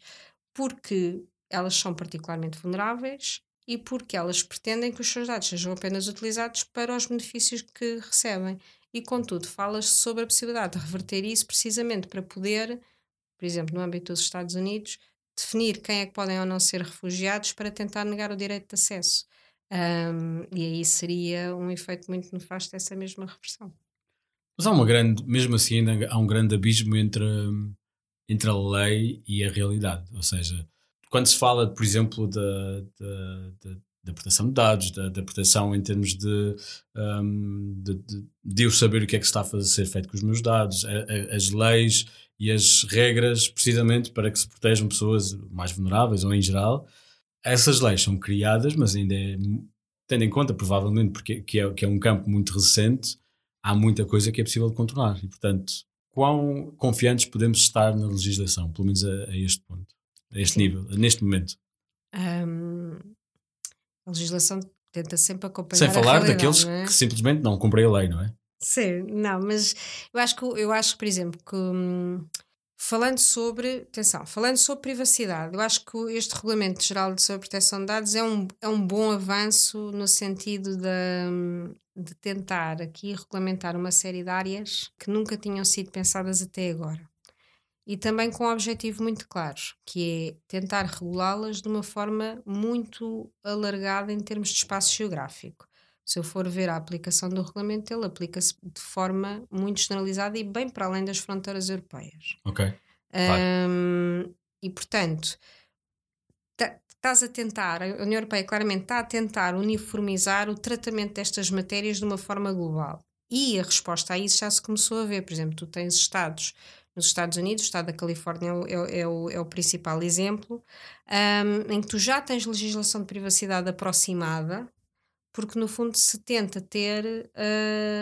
porque elas são particularmente vulneráveis, e porque elas pretendem que os seus dados sejam apenas utilizados para os benefícios que recebem. E, contudo, fala-se sobre a possibilidade de reverter isso precisamente para poder, por exemplo, no âmbito dos Estados Unidos, definir quem é que podem ou não ser refugiados para tentar negar o direito de acesso. Um, e aí seria um efeito muito nefasto dessa mesma reversão. Mas há uma grande, mesmo assim, ainda há um grande abismo entre, entre a lei e a realidade. Ou seja, quando se fala, por exemplo, da, da, da, proteção de dados, da, da, proteção em termos de, um, de, de, de, eu saber o que é que está a fazer, ser feito com os meus dados, a, a, as leis e as regras, precisamente para que se protejam pessoas mais vulneráveis ou em geral, essas leis são criadas, mas ainda é, tendo em conta, provavelmente, porque que é, que é um campo muito recente, há muita coisa que é possível contornar. E, portanto, quão confiantes podemos estar na legislação, pelo menos a, a este ponto? A este Sim. nível, neste momento? Um, a legislação tenta sempre acompanhar. Sem falar daqueles é? que simplesmente não cumprem a lei, não é? Sim, não, mas eu acho que, eu acho, por exemplo, que hum, falando sobre, atenção, falando sobre privacidade, eu acho que este Regulamento Geral de Proteção de Dados é um, é um bom avanço no sentido de, hum, de tentar aqui regulamentar uma série de áreas que nunca tinham sido pensadas até agora e também com um objetivo muito claro, que é tentar regulá-las de uma forma muito alargada em termos de espaço geográfico. Se eu for ver a aplicação do regulamento, ele aplica-se de forma muito generalizada e bem para além das fronteiras europeias. Ok. Um, e portanto, estás a tentar, a União Europeia claramente está a tentar uniformizar o tratamento destas matérias de uma forma global. E a resposta a isso já se começou a ver. Por exemplo, tu tens Estados nos Estados Unidos, o estado da Califórnia é o, é, é o, é o principal exemplo, um, em que tu já tens legislação de privacidade aproximada, porque no fundo se tenta ter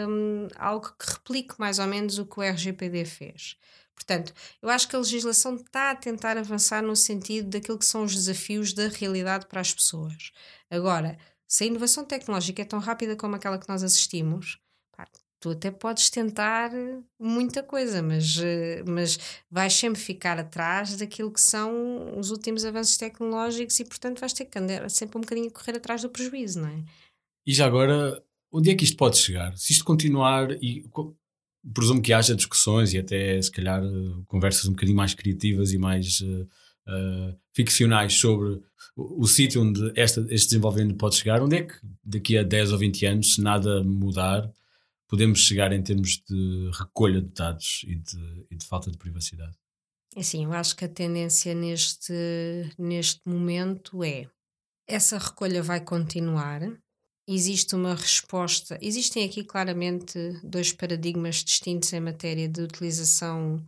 um, algo que replique mais ou menos o que o RGPD fez. Portanto, eu acho que a legislação está a tentar avançar no sentido daquilo que são os desafios da realidade para as pessoas. Agora, Se a inovação tecnológica é tão rápida como aquela que nós assistimos, tu até podes tentar muita coisa, mas, eh, mas vais sempre ficar atrás daquilo que são os últimos avanços tecnológicos e, portanto, vais ter que andar sempre um bocadinho a correr atrás do prejuízo, não é? E já agora, onde é que isto pode chegar? Se isto continuar e presumo que haja discussões e até se calhar conversas um bocadinho mais criativas e mais uh, uh, ficcionais sobre o, o sítio onde esta, este desenvolvimento pode chegar, onde é que daqui a 10 ou 20 anos, se nada mudar, podemos chegar em termos de recolha de dados e de, e de falta de privacidade? É Assim, eu acho que a tendência neste, neste momento é essa recolha vai continuar. Existe uma resposta. Existem aqui claramente dois paradigmas distintos em matéria de utilização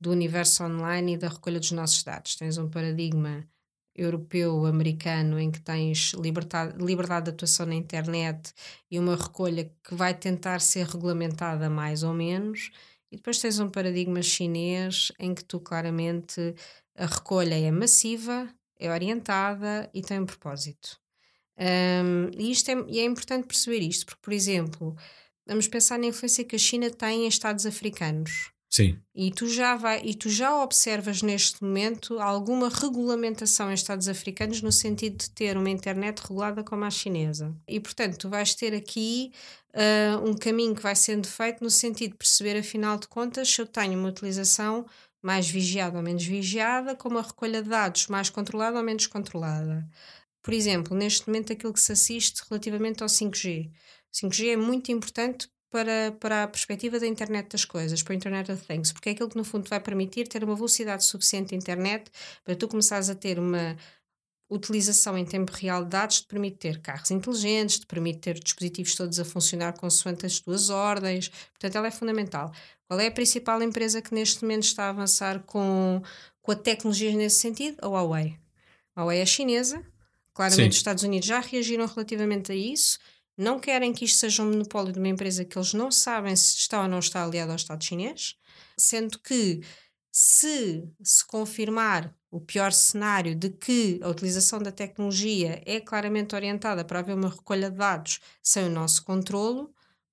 do universo online e da recolha dos nossos dados. Tens um paradigma europeu, americano, em que tens liberdade, liberdade de atuação na internet e uma recolha que vai tentar ser regulamentada mais ou menos, e depois tens um paradigma chinês em que tu claramente a recolha é massiva, é orientada e tem um propósito. Um, e, isto é, e é importante perceber isto, porque, por exemplo, vamos pensar na influência que a China tem em Estados africanos. Sim. E tu já vai, e tu já observas neste momento alguma regulamentação em Estados africanos no sentido de ter uma internet regulada como a chinesa. E portanto, tu vais ter aqui uh, um caminho que vai sendo feito no sentido de perceber, afinal de contas, se eu tenho uma utilização mais vigiada ou menos vigiada, com uma recolha de dados mais controlada ou menos controlada. Por exemplo, neste momento aquilo que se assiste relativamente ao 5G. 5G é muito importante para, para a perspectiva da internet das coisas, para o Internet of Things, porque é aquilo que no fundo vai permitir ter uma velocidade suficiente de internet para tu começares a ter uma utilização em tempo real de dados te permite ter carros inteligentes, te permite ter dispositivos todos a funcionar consoante as tuas ordens, portanto ela é fundamental. Qual é a principal empresa que neste momento está a avançar com, com a tecnologia nesse sentido? A Huawei. A Huawei é chinesa, claramente Sim. os Estados Unidos já reagiram relativamente a isso, não querem que isto seja um monopólio de uma empresa que eles não sabem se está ou não está aliada ao Estado chinês, sendo que se se confirmar o pior cenário de que a utilização da tecnologia é claramente orientada para haver uma recolha de dados sem o nosso controlo,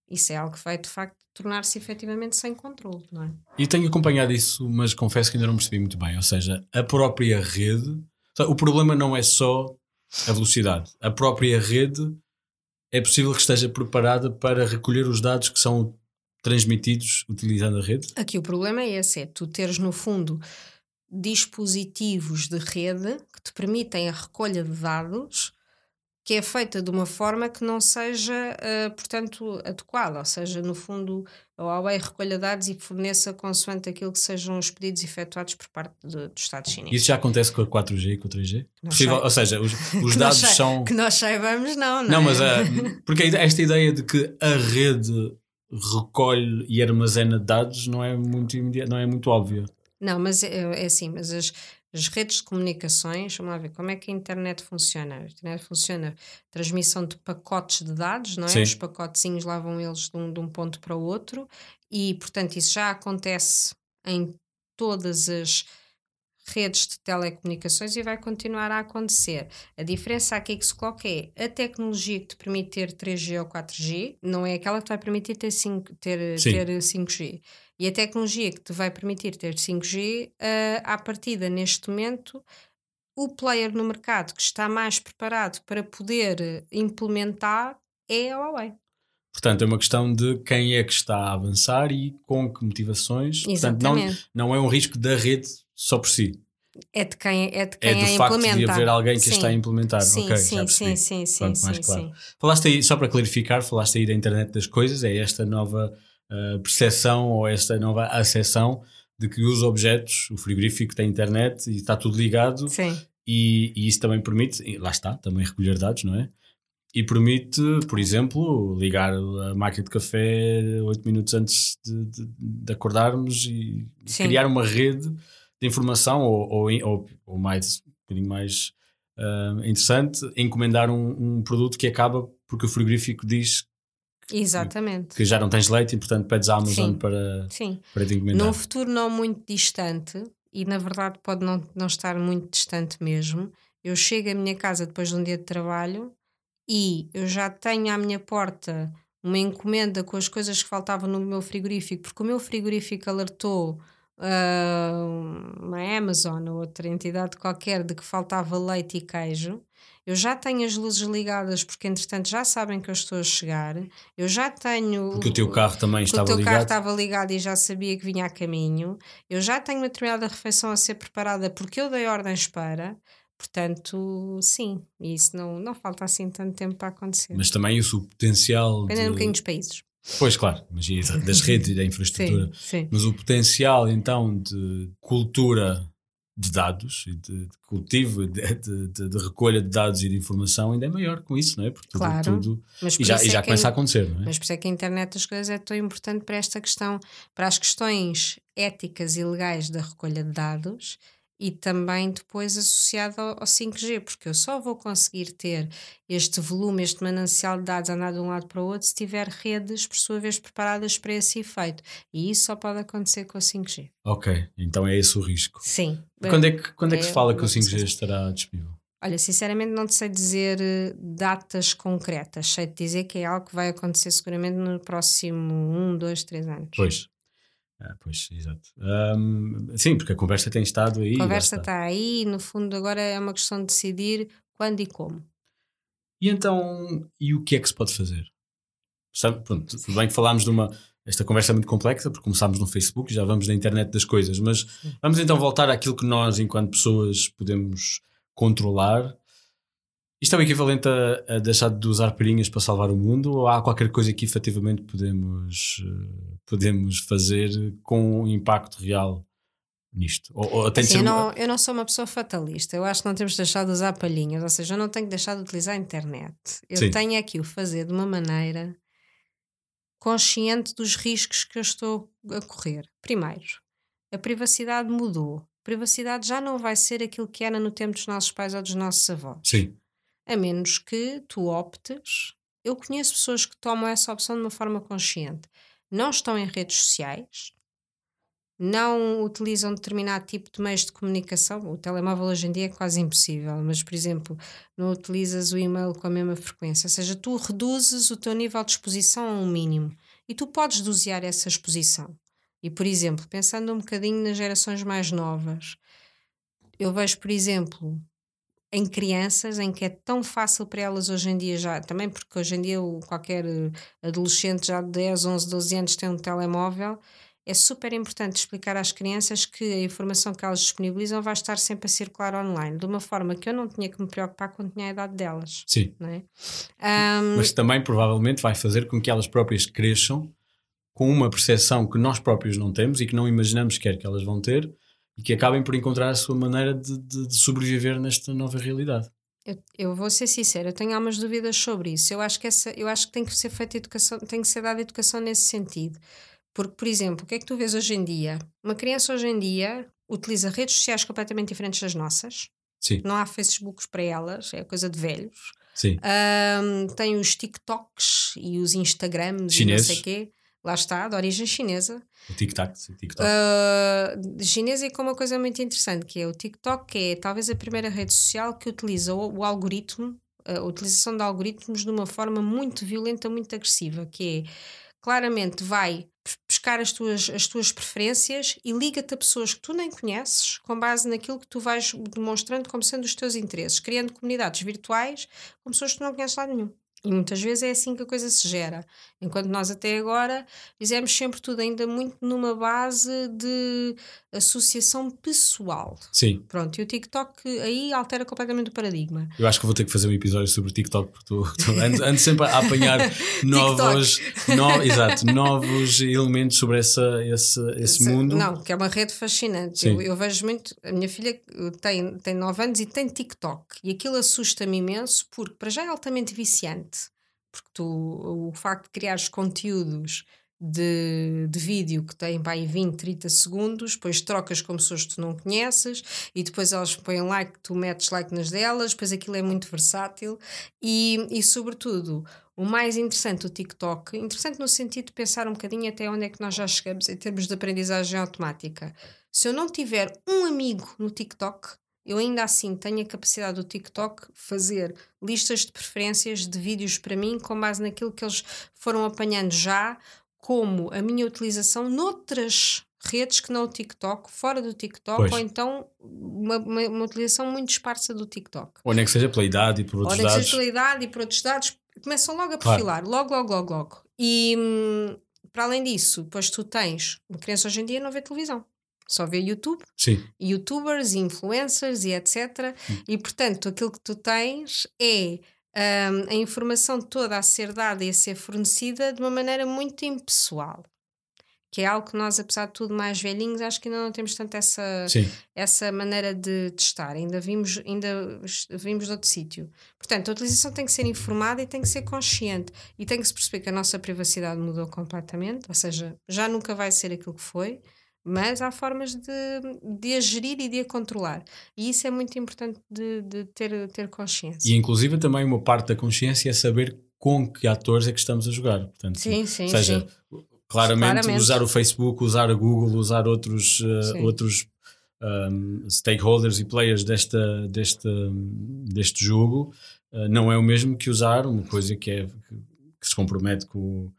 isso é algo que vai de facto tornar-se efetivamente sem controle, não é? E tenho acompanhado isso, mas confesso que ainda não percebi muito bem. Ou seja, a própria rede, o problema não é só a velocidade, a própria rede é possível que esteja preparada para recolher os dados que são transmitidos utilizando a rede? Aqui o problema é esse: é tu teres, no fundo, dispositivos de rede que te permitem a recolha de dados que é feita de uma forma que não seja, uh, portanto, adequada, ou seja, no fundo, a Huawei recolha dados e forneça consoante aquilo que sejam os pedidos efetuados por parte do, do Estado chinês. Isso já acontece com a 4G e com a 3G? Possível, ou seja, os, os dados são. Que nós saibamos, não, não. Não, é? mas uh, porque esta ideia de que a rede recolhe e armazena dados não é muito, não é muito óbvia. Não, mas é, é assim, mas as, as redes de comunicações, vamos lá ver como é que a internet funciona. A internet funciona transmissão de pacotes de dados, não é? Sim. Os pacotezinhos lá vão eles de um, de um ponto para o outro, e portanto isso já acontece em todas as redes de telecomunicações e vai continuar a acontecer. A diferença aqui que se coloca é a tecnologia que te permite ter 3G ou 4G, não é aquela que te vai permitir ter, 5, ter, ter 5G. E a tecnologia que te vai permitir ter 5G, uh, eh, à partida, neste momento, o player no mercado que está mais preparado para poder implementar é a Huawei. Portanto, é uma questão de quem é que está a avançar e com que motivações. Exatamente. Portanto, não, não é um risco da rede só por si. É de quem é, de quem é do facto de haver alguém que sim. está a implementar. Sim, okay, sim, sim, sim, sim, sim, claro. sim. Falaste aí, só para clarificar, falaste aí da internet das coisas, é esta nova uh, percepção ou esta nova acessão de que os objetos, o frigorífico tem internet e está tudo ligado. Sim. E, e isso também permite, lá está, também recolher dados, não é? E permite, por exemplo, ligar a máquina de café 8 minutos antes de, de, de acordarmos e Sim. criar uma rede de informação ou, ou, ou, ou mais, um bocadinho mais uh, interessante, encomendar um, um, produto que acaba porque o frigorífico diz Exatamente. que já não tens leite e portanto pedes à Amazon Sim. para, Sim. para te encomendar. Num futuro não muito distante, e na verdade pode não, não estar muito distante mesmo, eu chego à minha casa depois de um dia de trabalho e eu já tenho à minha porta uma encomenda com as coisas que faltavam no meu frigorífico, porque o meu frigorífico alertou uh, uma Amazon ou outra entidade qualquer de que faltava leite e queijo. Eu já tenho as luzes ligadas porque, entretanto, já sabem que eu estou a chegar. Eu já tenho. Porque o teu carro também estava ligado. O teu carro estava ligado e já sabia que vinha a caminho. Eu já tenho uma determinada refeição a ser preparada porque eu dei ordens para. Portanto, sim, isso não, não falta assim tanto tempo para acontecer. Mas também isso, o potencial. Depende de... um bocadinho dos países. Pois, claro, mas das redes e da infraestrutura. Sim, sim. Mas o potencial, então, de cultura de dados e de, de cultivo, de, de, de, recolha de dados e de informação ainda é maior com isso, não é? Porque tudo, claro, tudo e já, e já é começa a, a acontecer, não é? Mas por isso é que a internet das coisas é tão importante para esta questão, para as questões éticas e legais da recolha de dados e também depois associado ao, ao 5G, porque eu só vou conseguir ter este volume, este manancial de dados andar de um lado para o outro se tiver redes, por sua vez, preparadas para esse efeito. E isso só pode acontecer com o 5G. Ok, então é esse o risco. Sim. quando é que, quando é que é, se fala que o 5G estará disponível? Olha, sinceramente não te sei dizer eh, datas concretas, sei te dizer que é algo que vai acontecer seguramente no próximo um, dois, três anos. Pois, ah, pois, exato. Um, sim, porque a conversa tem estado aí. A conversa está aí, no fundo, agora é uma questão de decidir quando e como. E então, e o que é que se pode fazer? Sabe, pronto, tudo bem que falámos de uma. Esta conversa é muito complexa, porque começámos no Facebook, já vamos na internet das coisas, mas vamos então voltar àquilo que nós, enquanto pessoas, podemos controlar isto é o equivalente a, a, deixar de usar perinhas para salvar o mundo ou há qualquer coisa que efetivamente podemos, uh, podemos fazer com impacto real nisto? Ou, ou assim, eu, não, eu não sou uma pessoa fatalista, eu acho que não temos de deixar de usar palhinhas, ou seja, eu não tenho que deixar de utilizar a internet. Eu Sim. tenho aqui o fazer de uma maneira consciente dos riscos que eu estou a correr. Primeiro, a privacidade mudou. A privacidade já não vai ser aquilo que era no tempo dos nossos pais ou dos nossos avós. Sim a menos que tu optes. Eu conheço pessoas que tomam essa opção de uma forma consciente. Não estão em redes sociais, não utilizam determinado tipo de meios de comunicação. O telemóvel hoje em dia é quase impossível, mas, por exemplo, não utilizas o e-mail com a mesma frequência. Ou seja, tu reduzes o teu nível de exposição a um mínimo e tu podes dosear essa exposição. E, por exemplo, pensando um bocadinho nas gerações mais novas, eu vejo, por exemplo, em crianças em que é tão fácil para elas hoje em dia já, também porque hoje em dia qualquer eh, adolescente já de 10, 11, 12 anos tem um telemóvel, é super importante explicar às crianças que a informação que elas disponibilizam vai estar sempre a circular online, de uma forma que eu não tinha que me preocupar quando tinha a idade delas. Sim. É? Um, Mas também provavelmente vai fazer com que elas próprias cresçam com uma percepção que nós próprios não temos e que não imaginamos sequer que elas vão ter e que acabem por encontrar a sua maneira de, de, de sobreviver nesta nova realidade. Eu, eu, vou ser sincera, eu tenho algumas dúvidas sobre isso. Eu acho que essa, eu acho que tem que ser feita educação, tem que ser dada educação nesse sentido. Porque, por exemplo, o que é que tu vês hoje em dia? Uma criança hoje em dia utiliza redes sociais completamente diferentes das nossas. Sim. Não há Facebooks para elas, é coisa de velhos. Sim. Um, tem os TikToks e os Instagrams Chineses. e não sei o quê lá está, de origem chinesa. O TikTok. TikTok. Uh, chinesa e com uma coisa muito interessante, que é o TikTok, que é talvez a primeira rede social que utiliza o, o algoritmo, a utilização de algoritmos de uma forma muito violenta, muito agressiva, que é claramente vai pescar as tuas, as tuas preferências e liga-te a pessoas que tu nem conheces com base naquilo que tu vais demonstrando como sendo os teus interesses, criando comunidades virtuais com pessoas que tu não conheces lá nenhum. E muitas vezes é assim que a coisa se gera. Enquanto nós até agora fizemos sempre tudo ainda muito numa base de associação pessoal. Sim. Pronto, e o TikTok aí altera completamente o paradigma. Eu acho que vou ter que fazer um episódio sobre o TikTok porque tu, tu ando, ando, sempre a apanhar novos, no, exato, novos elementos sobre essa, esse, esse mundo. Não, que é uma rede fascinante. Eu, eu, vejo muito. A minha filha tem, tem 9 anos e tem TikTok e aquilo assusta-me imenso porque, para já, é altamente viciante. Porque tu, o facto de criares conteúdos de, de vídeo que tem para aí 20, 30 segundos, depois trocas com pessoas que tu não conheces e depois elas põem like, tu metes like nas delas, depois aquilo é muito versátil e, e sobretudo o mais interessante do TikTok, interessante no sentido de pensar um bocadinho até onde é que nós já chegamos em termos de aprendizagem automática. Se eu não tiver um amigo no TikTok, eu ainda assim tenho a capacidade do TikTok fazer listas de preferências de vídeos para mim com base naquilo que eles foram apanhando já, como a minha utilização noutras redes que não o TikTok, fora do TikTok, pois. ou então uma, uma, uma, utilização muito esparsa do TikTok. Ou nem que seja pela idade e por outros ou dados. Ou nem que seja pela idade e por outros dados, começam logo a perfilar, claro. logo, logo, logo, logo. E hum, para além disso, depois tu tens, uma criança hoje em dia não vê televisão. Só vê YouTube, Sim. youtubers, influencers e etc. Hum. E portanto, aquilo que tu tens é um, a informação toda a ser dada e a ser fornecida de uma maneira muito impessoal que é algo que nós, apesar de tudo, mais velhinhos, acho que ainda não temos tanto essa, essa maneira de testar. Ainda vimos, ainda vimos de outro sítio. Portanto, a utilização tem que ser informada e tem que ser consciente. E tem que se perceber que a nossa privacidade mudou completamente, ou seja, já nunca vai ser aquilo que foi, mas há formas de, de a gerir e de a controlar. E isso é muito importante de, de ter, ter consciência. E, inclusive, também uma parte da consciência é saber com que atores é que estamos a jogar. Portanto, sim, sim, seja, sim Claramente, Claramente, usar o Facebook, usar a Google, usar outros, uh, outros um, stakeholders e players desta, desta, deste jogo uh, não é o mesmo que usar uma coisa que, é, que, que se compromete com,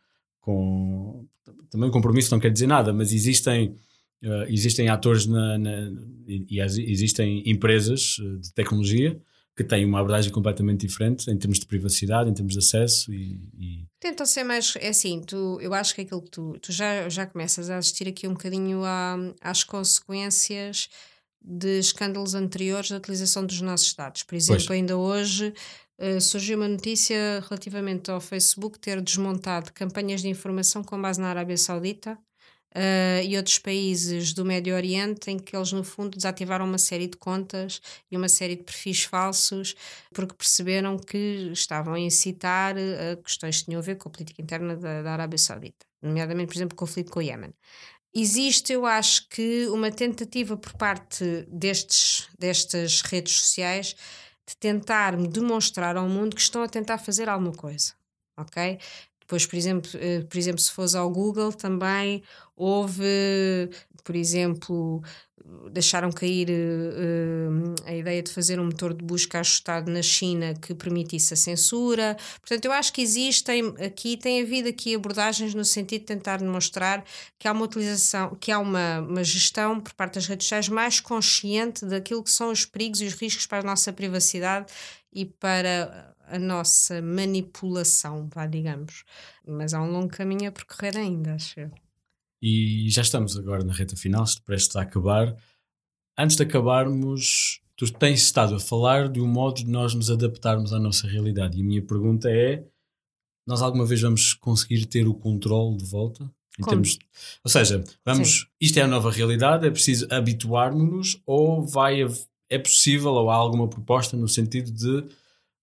com. Também o compromisso não quer dizer nada, mas existem. Uh, existem atores na, na, e, e, existem empresas de tecnologia que têm uma abordagem completamente diferente em termos de privacidade, em termos de acesso e, e... tentam ser mais é assim, tu, eu acho que aquilo que tu, tu já, já começas a assistir aqui um bocadinho à, às consequências de escândalos anteriores da utilização dos nossos dados. Por exemplo, pois. ainda hoje uh, surgiu uma notícia relativamente ao Facebook ter desmontado campanhas de informação com base na Arábia Saudita uh, e outros países do Médio Oriente em que eles, no fundo, desativaram uma série de contas e uma série de perfis falsos porque perceberam que estavam a incitar uh, questões que tinham a ver com a política interna da, da Arábia Saudita, nomeadamente, por exemplo, o conflito com o Iémen. Existe, eu acho que, uma tentativa por parte destes, destas redes sociais de tentar demonstrar ao mundo que estão a tentar fazer alguma coisa, ok? Depois, por exemplo, uh, por exemplo, se fores ao Google, também houve, por exemplo, deixaram cair uh, a ideia de fazer um motor de busca ajustado na China que permitisse a censura. Portanto, eu acho que existem aqui, tem havido aqui abordagens no sentido de tentar demonstrar que há uma utilização, que há uma, uma gestão por parte das redes sociais mais consciente daquilo que são os perigos e os riscos para a nossa privacidade e para a nossa manipulação, vá, digamos. Mas há um longo caminho a percorrer ainda, acho eu. E já estamos agora na reta final, prestes a acabar. Antes de acabarmos, tu tens estado a falar de um modo de nós nos adaptarmos à nossa realidade. E a minha pergunta é: nós alguma vez vamos conseguir ter o controle de volta? Em termos, ou seja, vamos, Sim. isto é a nova realidade, é preciso habituarmos-nos ou vai é possível ou há alguma proposta no sentido de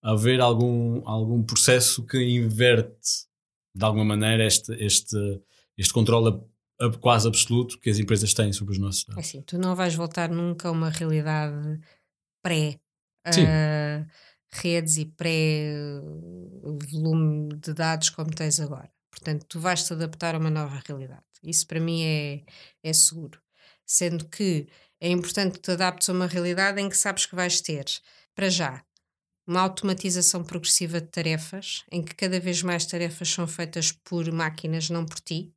haver algum, algum processo que inverte de alguma maneira este, este, este controle quase absoluto que as empresas têm sobre os nossos dados. É assim, tu não vais voltar nunca a uma realidade pré uh, redes e pré volume de dados como tens agora. Portanto, tu vais te adaptar a uma nova realidade. Isso para mim é, é seguro. Sendo que é importante que te adaptes a uma realidade em que sabes que vais ter, para já, uma automatização progressiva de tarefas, em que cada vez mais tarefas são feitas por máquinas, não por ti,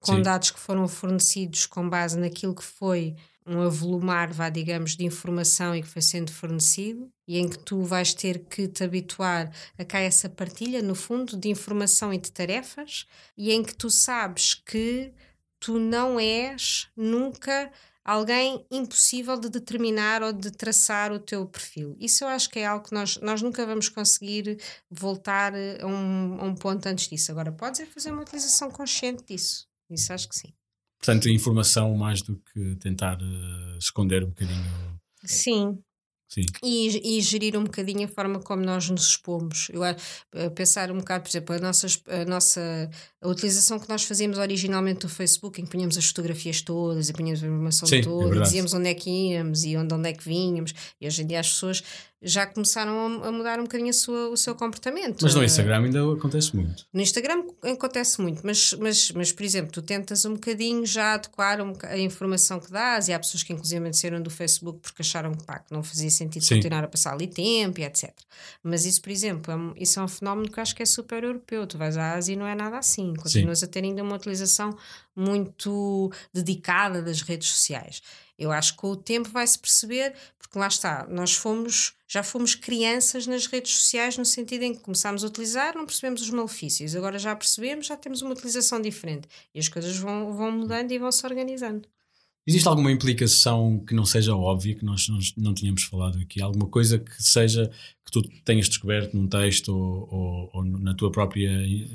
com Sim. dados que foram fornecidos com base naquilo que foi um avolumar, vá, digamos, de informação e que foi sendo fornecido, e em que tu vais ter que te habituar a cá essa partilha, no fundo, de informação e de tarefas, e em que tu sabes que tu não és nunca alguém impossível de determinar ou de traçar o teu perfil. Isso eu acho que é algo que nós, nós nunca vamos conseguir voltar a um, a um ponto antes disso. Agora, podes é fazer uma utilização consciente disso. Isso acho que sim. Portanto, informação mais do que tentar uh, esconder um bocadinho. Sim, Sim. E, e gerir um bocadinho a forma como nós nos expomos. Eu a, pensar um bocado, por exemplo, a nossa, a nossa a utilização que nós fazíamos originalmente do Facebook, em que punhamos as fotografias todas e punhamos a informação Sim, é toda, é e dizíamos onde é que íamos e onde, onde é que vínhamos, e hoje em dia as pessoas já começaram a, mudar um bocadinho sua, o seu comportamento. Mas no Instagram ainda acontece muito. No Instagram acontece muito, mas, mas, mas por exemplo, tu tentas um bocadinho já adequar a informação que dás, e há pessoas que inclusive saíram do Facebook porque acharam que, pá, que não fazia sentido Sim. continuar a passar ali tempo e etc. Mas isso, por exemplo, é, isso é um fenómeno que eu acho que é super europeu. Tu vais à Ásia e não é nada assim. Continuas Sim. a ter ainda uma utilização muito dedicada das redes sociais. Eu acho que com o tempo vai-se perceber, porque lá está, nós fomos, já fomos crianças nas redes sociais, no sentido em que começámos a utilizar, não percebemos os malefícios, agora já percebemos, já temos uma utilização diferente e as coisas vão, vão mudando e vão se organizando. Existe alguma implicação que não seja óbvia, que nós não, não tínhamos falado aqui? Alguma coisa que seja que tu tenhas descoberto num texto ou, ou, ou na tua própria eh,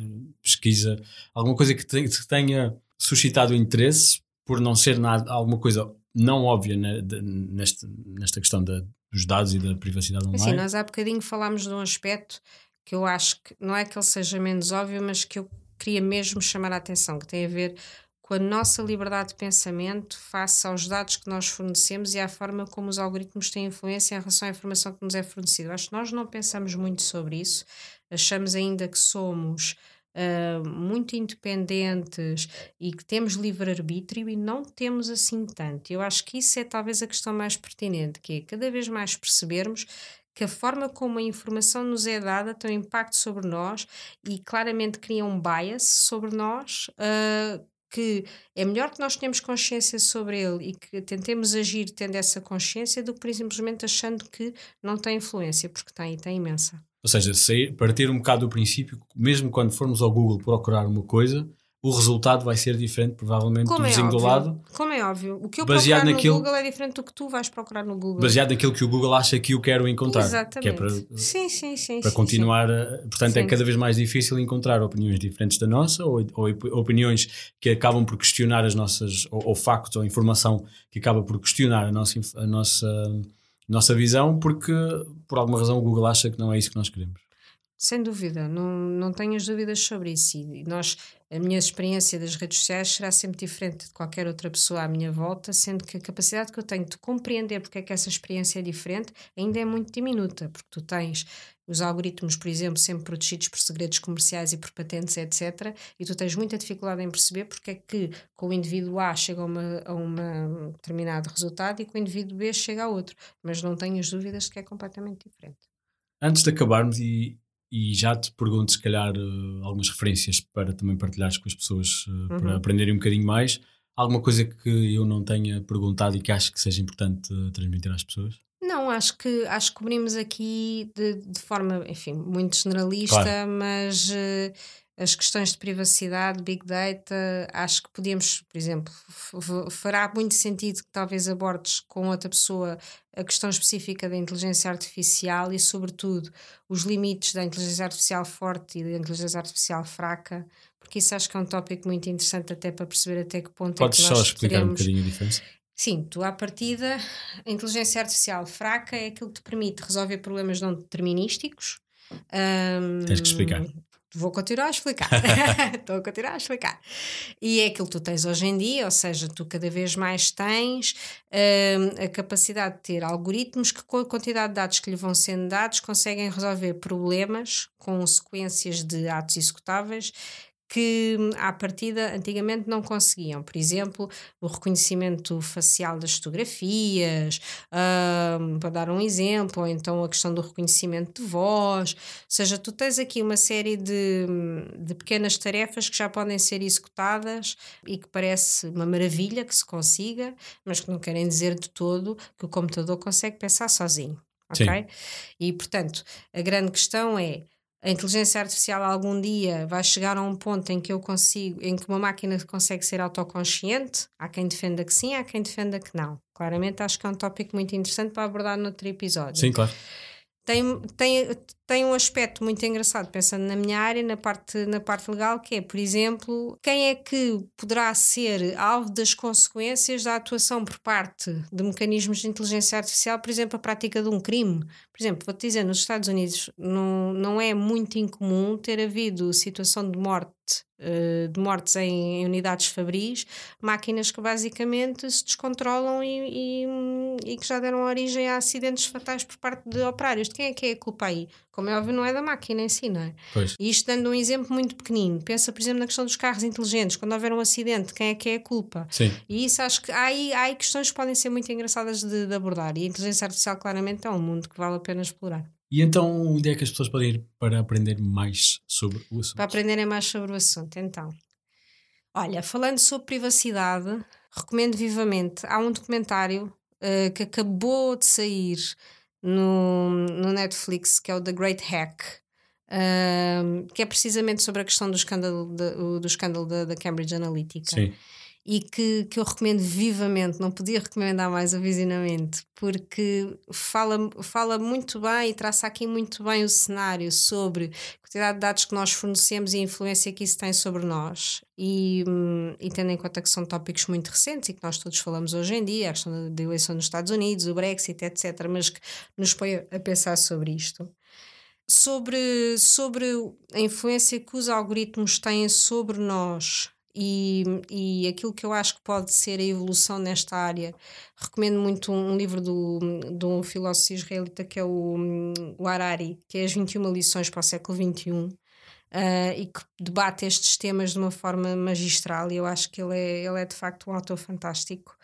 pesquisa? Alguma coisa que, que tenha suscitado interesse por não ser nada, alguma coisa não óbvia né, de, neste, nesta questão da, dos dados e da privacidade online. Sim, nós há bocadinho falámos de um aspecto que eu acho que não é que ele seja menos óbvio, mas que eu queria mesmo chamar a atenção, que tem a ver com a nossa liberdade de pensamento face aos dados que nós fornecemos e à forma como os algoritmos têm influência em relação à informação que nos é fornecida. Acho que nós não pensamos muito sobre isso, achamos ainda que somos uh, muito independentes e que temos livre-arbítrio e não temos assim tanto. Eu acho que isso é talvez a questão mais pertinente, que é cada vez mais percebermos que a forma como a informação nos é dada tem um impacto sobre nós e claramente cria um bias sobre nós. Uh, que é melhor que nós tenhamos consciência sobre ele e que tentemos agir tendo essa consciência do que simplesmente achando que não tem influência, porque tem e tem imensa. Ou seja, sair, partir um bocado do princípio, mesmo quando formos ao Google procurar uma coisa, o resultado vai ser diferente, provavelmente, Como do é vizinho óbvio. do lado. Como é óbvio. O que eu baseado procurar naquilo, no Google é diferente do que tu vais procurar no Google. Baseado naquilo que o Google acha que eu quero encontrar. Exatamente. Que é para, sim, sim, sim. Para sim, continuar. sim. A, portanto, é sim. é cada vez mais difícil encontrar opiniões diferentes da nossa ou, ou opiniões que acabam por questionar as nossas. Ou, ou factos ou informação que acaba por questionar a nossa, a nossa, a nossa visão, porque por alguma razão o Google acha que não é isso que nós queremos. Sem dúvida, não, não tenhas dúvidas sobre isso. E nós, a minha experiência das redes sociais será sempre diferente de qualquer outra pessoa à minha volta, sendo que a capacidade que eu tenho de compreender porque é que essa experiência é diferente ainda é muito diminuta, porque tu tens os algoritmos, por exemplo, sempre protegidos por segredos comerciais e por patentes, etc. E tu tens muita dificuldade em perceber porque é que com o indivíduo A chega a, uma, a um determinado resultado e com o indivíduo B chega a outro. Mas não tenhas dúvidas que é completamente diferente. Antes de acabarmos, e e já te pergunto, se calhar, uh, algumas referências para também partilhares com as pessoas uh, uhum. para aprenderem um bocadinho mais. Alguma coisa que eu não tenha perguntado e que acho que seja importante uh, transmitir às pessoas? Não, acho que acho que cobrimos aqui de, de forma, enfim, muito generalista, claro. mas as questões de privacidade, big data, acho que podemos, por exemplo, fará muito sentido que talvez abordes com outra pessoa a questão específica da inteligência artificial e, sobretudo, os limites da inteligência artificial forte e da inteligência artificial fraca, porque isso acho que é um tópico muito interessante até para perceber até que ponto Podes é que nós só explicar teremos... um bocadinho a diferença? Sim, tu à partida, a inteligência artificial fraca é aquilo que te permite resolver problemas não determinísticos. Um, Tens que explicar. Vou continuar a explicar. Estou a continuar a explicar. E é aquilo que tu tens hoje em dia, ou seja, tu cada vez mais tens uh, a capacidade de ter algoritmos que, com a quantidade de dados que lhe vão sendo dados, conseguem resolver problemas com sequências de atos executáveis que à partida antigamente não conseguiam. Por exemplo, o reconhecimento facial das fotografias, uh, para dar um exemplo, ou então a questão do reconhecimento de voz. Ou seja, tu tens aqui uma série de, de pequenas tarefas que já podem ser executadas e que parece uma maravilha que se consiga, mas que não querem dizer de todo que o computador consegue pensar sozinho. Ok? Sim. E portanto, a grande questão é a inteligência artificial algum dia vai chegar a um ponto em que eu consigo, em que uma máquina consegue ser autoconsciente. Há quem defenda que sim, há quem defenda que não. Claramente acho que é um tópico muito interessante para abordar noutro episódio. Sim, claro. Tem, tem, tem um aspecto muito engraçado, pensando na minha área, na parte, na parte legal, que é, por exemplo, quem é que poderá ser alvo das consequências da atuação por parte de mecanismos de inteligência artificial, por exemplo, a prática de um crime. Por exemplo, vou-te dizer, nos Estados Unidos não, não é muito incomum ter havido situação de morte eh, de mortes em, unidades fabris, máquinas que basicamente se descontrolam e, e, e que já deram origem a acidentes fatais por parte de operários. De quem é que é a culpa aí? Como é óbvio, não é da máquina em si, não é? Pois. E isto dando um exemplo muito pequenino. Pensa, por exemplo, na questão dos carros inteligentes. Quando houver um acidente, quem é que é a culpa? Sim. E isso acho que há há aí questões que podem ser muito engraçadas de, de abordar. E a inteligência artificial, claramente, é um mundo que vale a pena explorar. E então, onde é que as pessoas podem ir para aprender mais sobre o assunto? Para aprenderem mais sobre o assunto, então. Olha, falando sobre privacidade, recomendo vivamente. Há um documentário uh, que acabou de sair no, no Netflix, que é o The Great Hack, que é precisamente sobre a questão do escândalo, de, do escândalo da, da Cambridge Analytica. Sim. E que, que eu recomendo vivamente, não podia recomendar mais o Visionamento, porque fala, fala muito bem e traça aqui muito bem o cenário sobre a quantidade de dados que nós fornecemos e a influência que isso tem sobre nós. E, hum, e tendo em conta que são tópicos muito recentes e que nós todos falamos hoje em dia, a questão da eleição nos Estados Unidos, o Brexit, etc., mas que nos põe a pensar sobre isto sobre, sobre a influência que os algoritmos têm sobre nós e, e aquilo que eu acho que pode ser a evolução nesta área. Recomendo muito um, um livro do, de um filósofo israelita que é o, o Harari, que é as 21 lições para o século XXI. Uh, e que debate estes temas de uma forma magistral, e eu acho que ele é, ele é de facto um autor fantástico.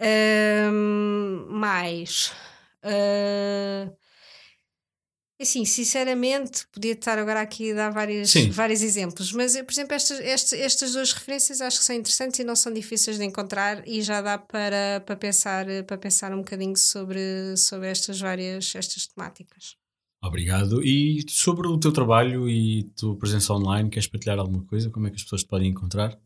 Uh, mais. Uh, Assim, sinceramente, podia estar agora aqui a dar vários, vários exemplos, mas, por exemplo, estas, estas, estas duas referências acho que são interessantes e não são difíceis de encontrar e já dá para, para, pensar, para pensar um bocadinho sobre, sobre estas várias estas temáticas. Obrigado. E sobre o teu trabalho e tua presença online, queres partilhar alguma coisa? Como é que as pessoas te podem encontrar?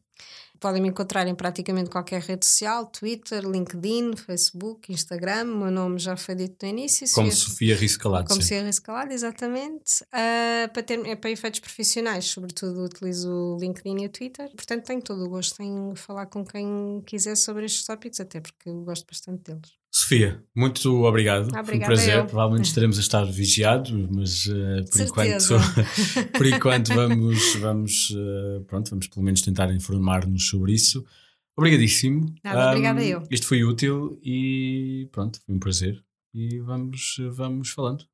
Podem me encontrar em praticamente qualquer rede social, Twitter, LinkedIn, Facebook, Instagram. O meu nome já foi dito no início. Como Sofia Riscalado. Como Sofia Riscalado, exatamente. Uh, para, ter, é para efeitos profissionais, sobretudo utilizo o LinkedIn e o Twitter. Portanto, tenho todo o gosto em falar com quem quiser sobre estes tópicos, até porque eu gosto bastante deles. Sofia, muito obrigado. Obrigada Foi um prazer. Eu. Provavelmente estaremos a estar vigiados, mas uh, por, enquanto, por enquanto vamos, vamos, uh, pronto, vamos pelo menos tentar informar-nos sobre isso. Obrigadíssimo. Nada, um, obrigada eu. Isto foi útil e pronto, foi um prazer. E vamos, vamos falando.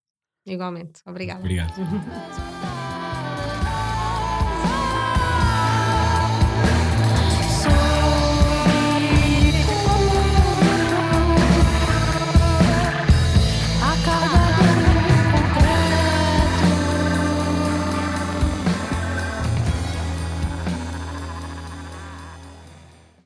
Igualmente. Obrigada. Obrigado.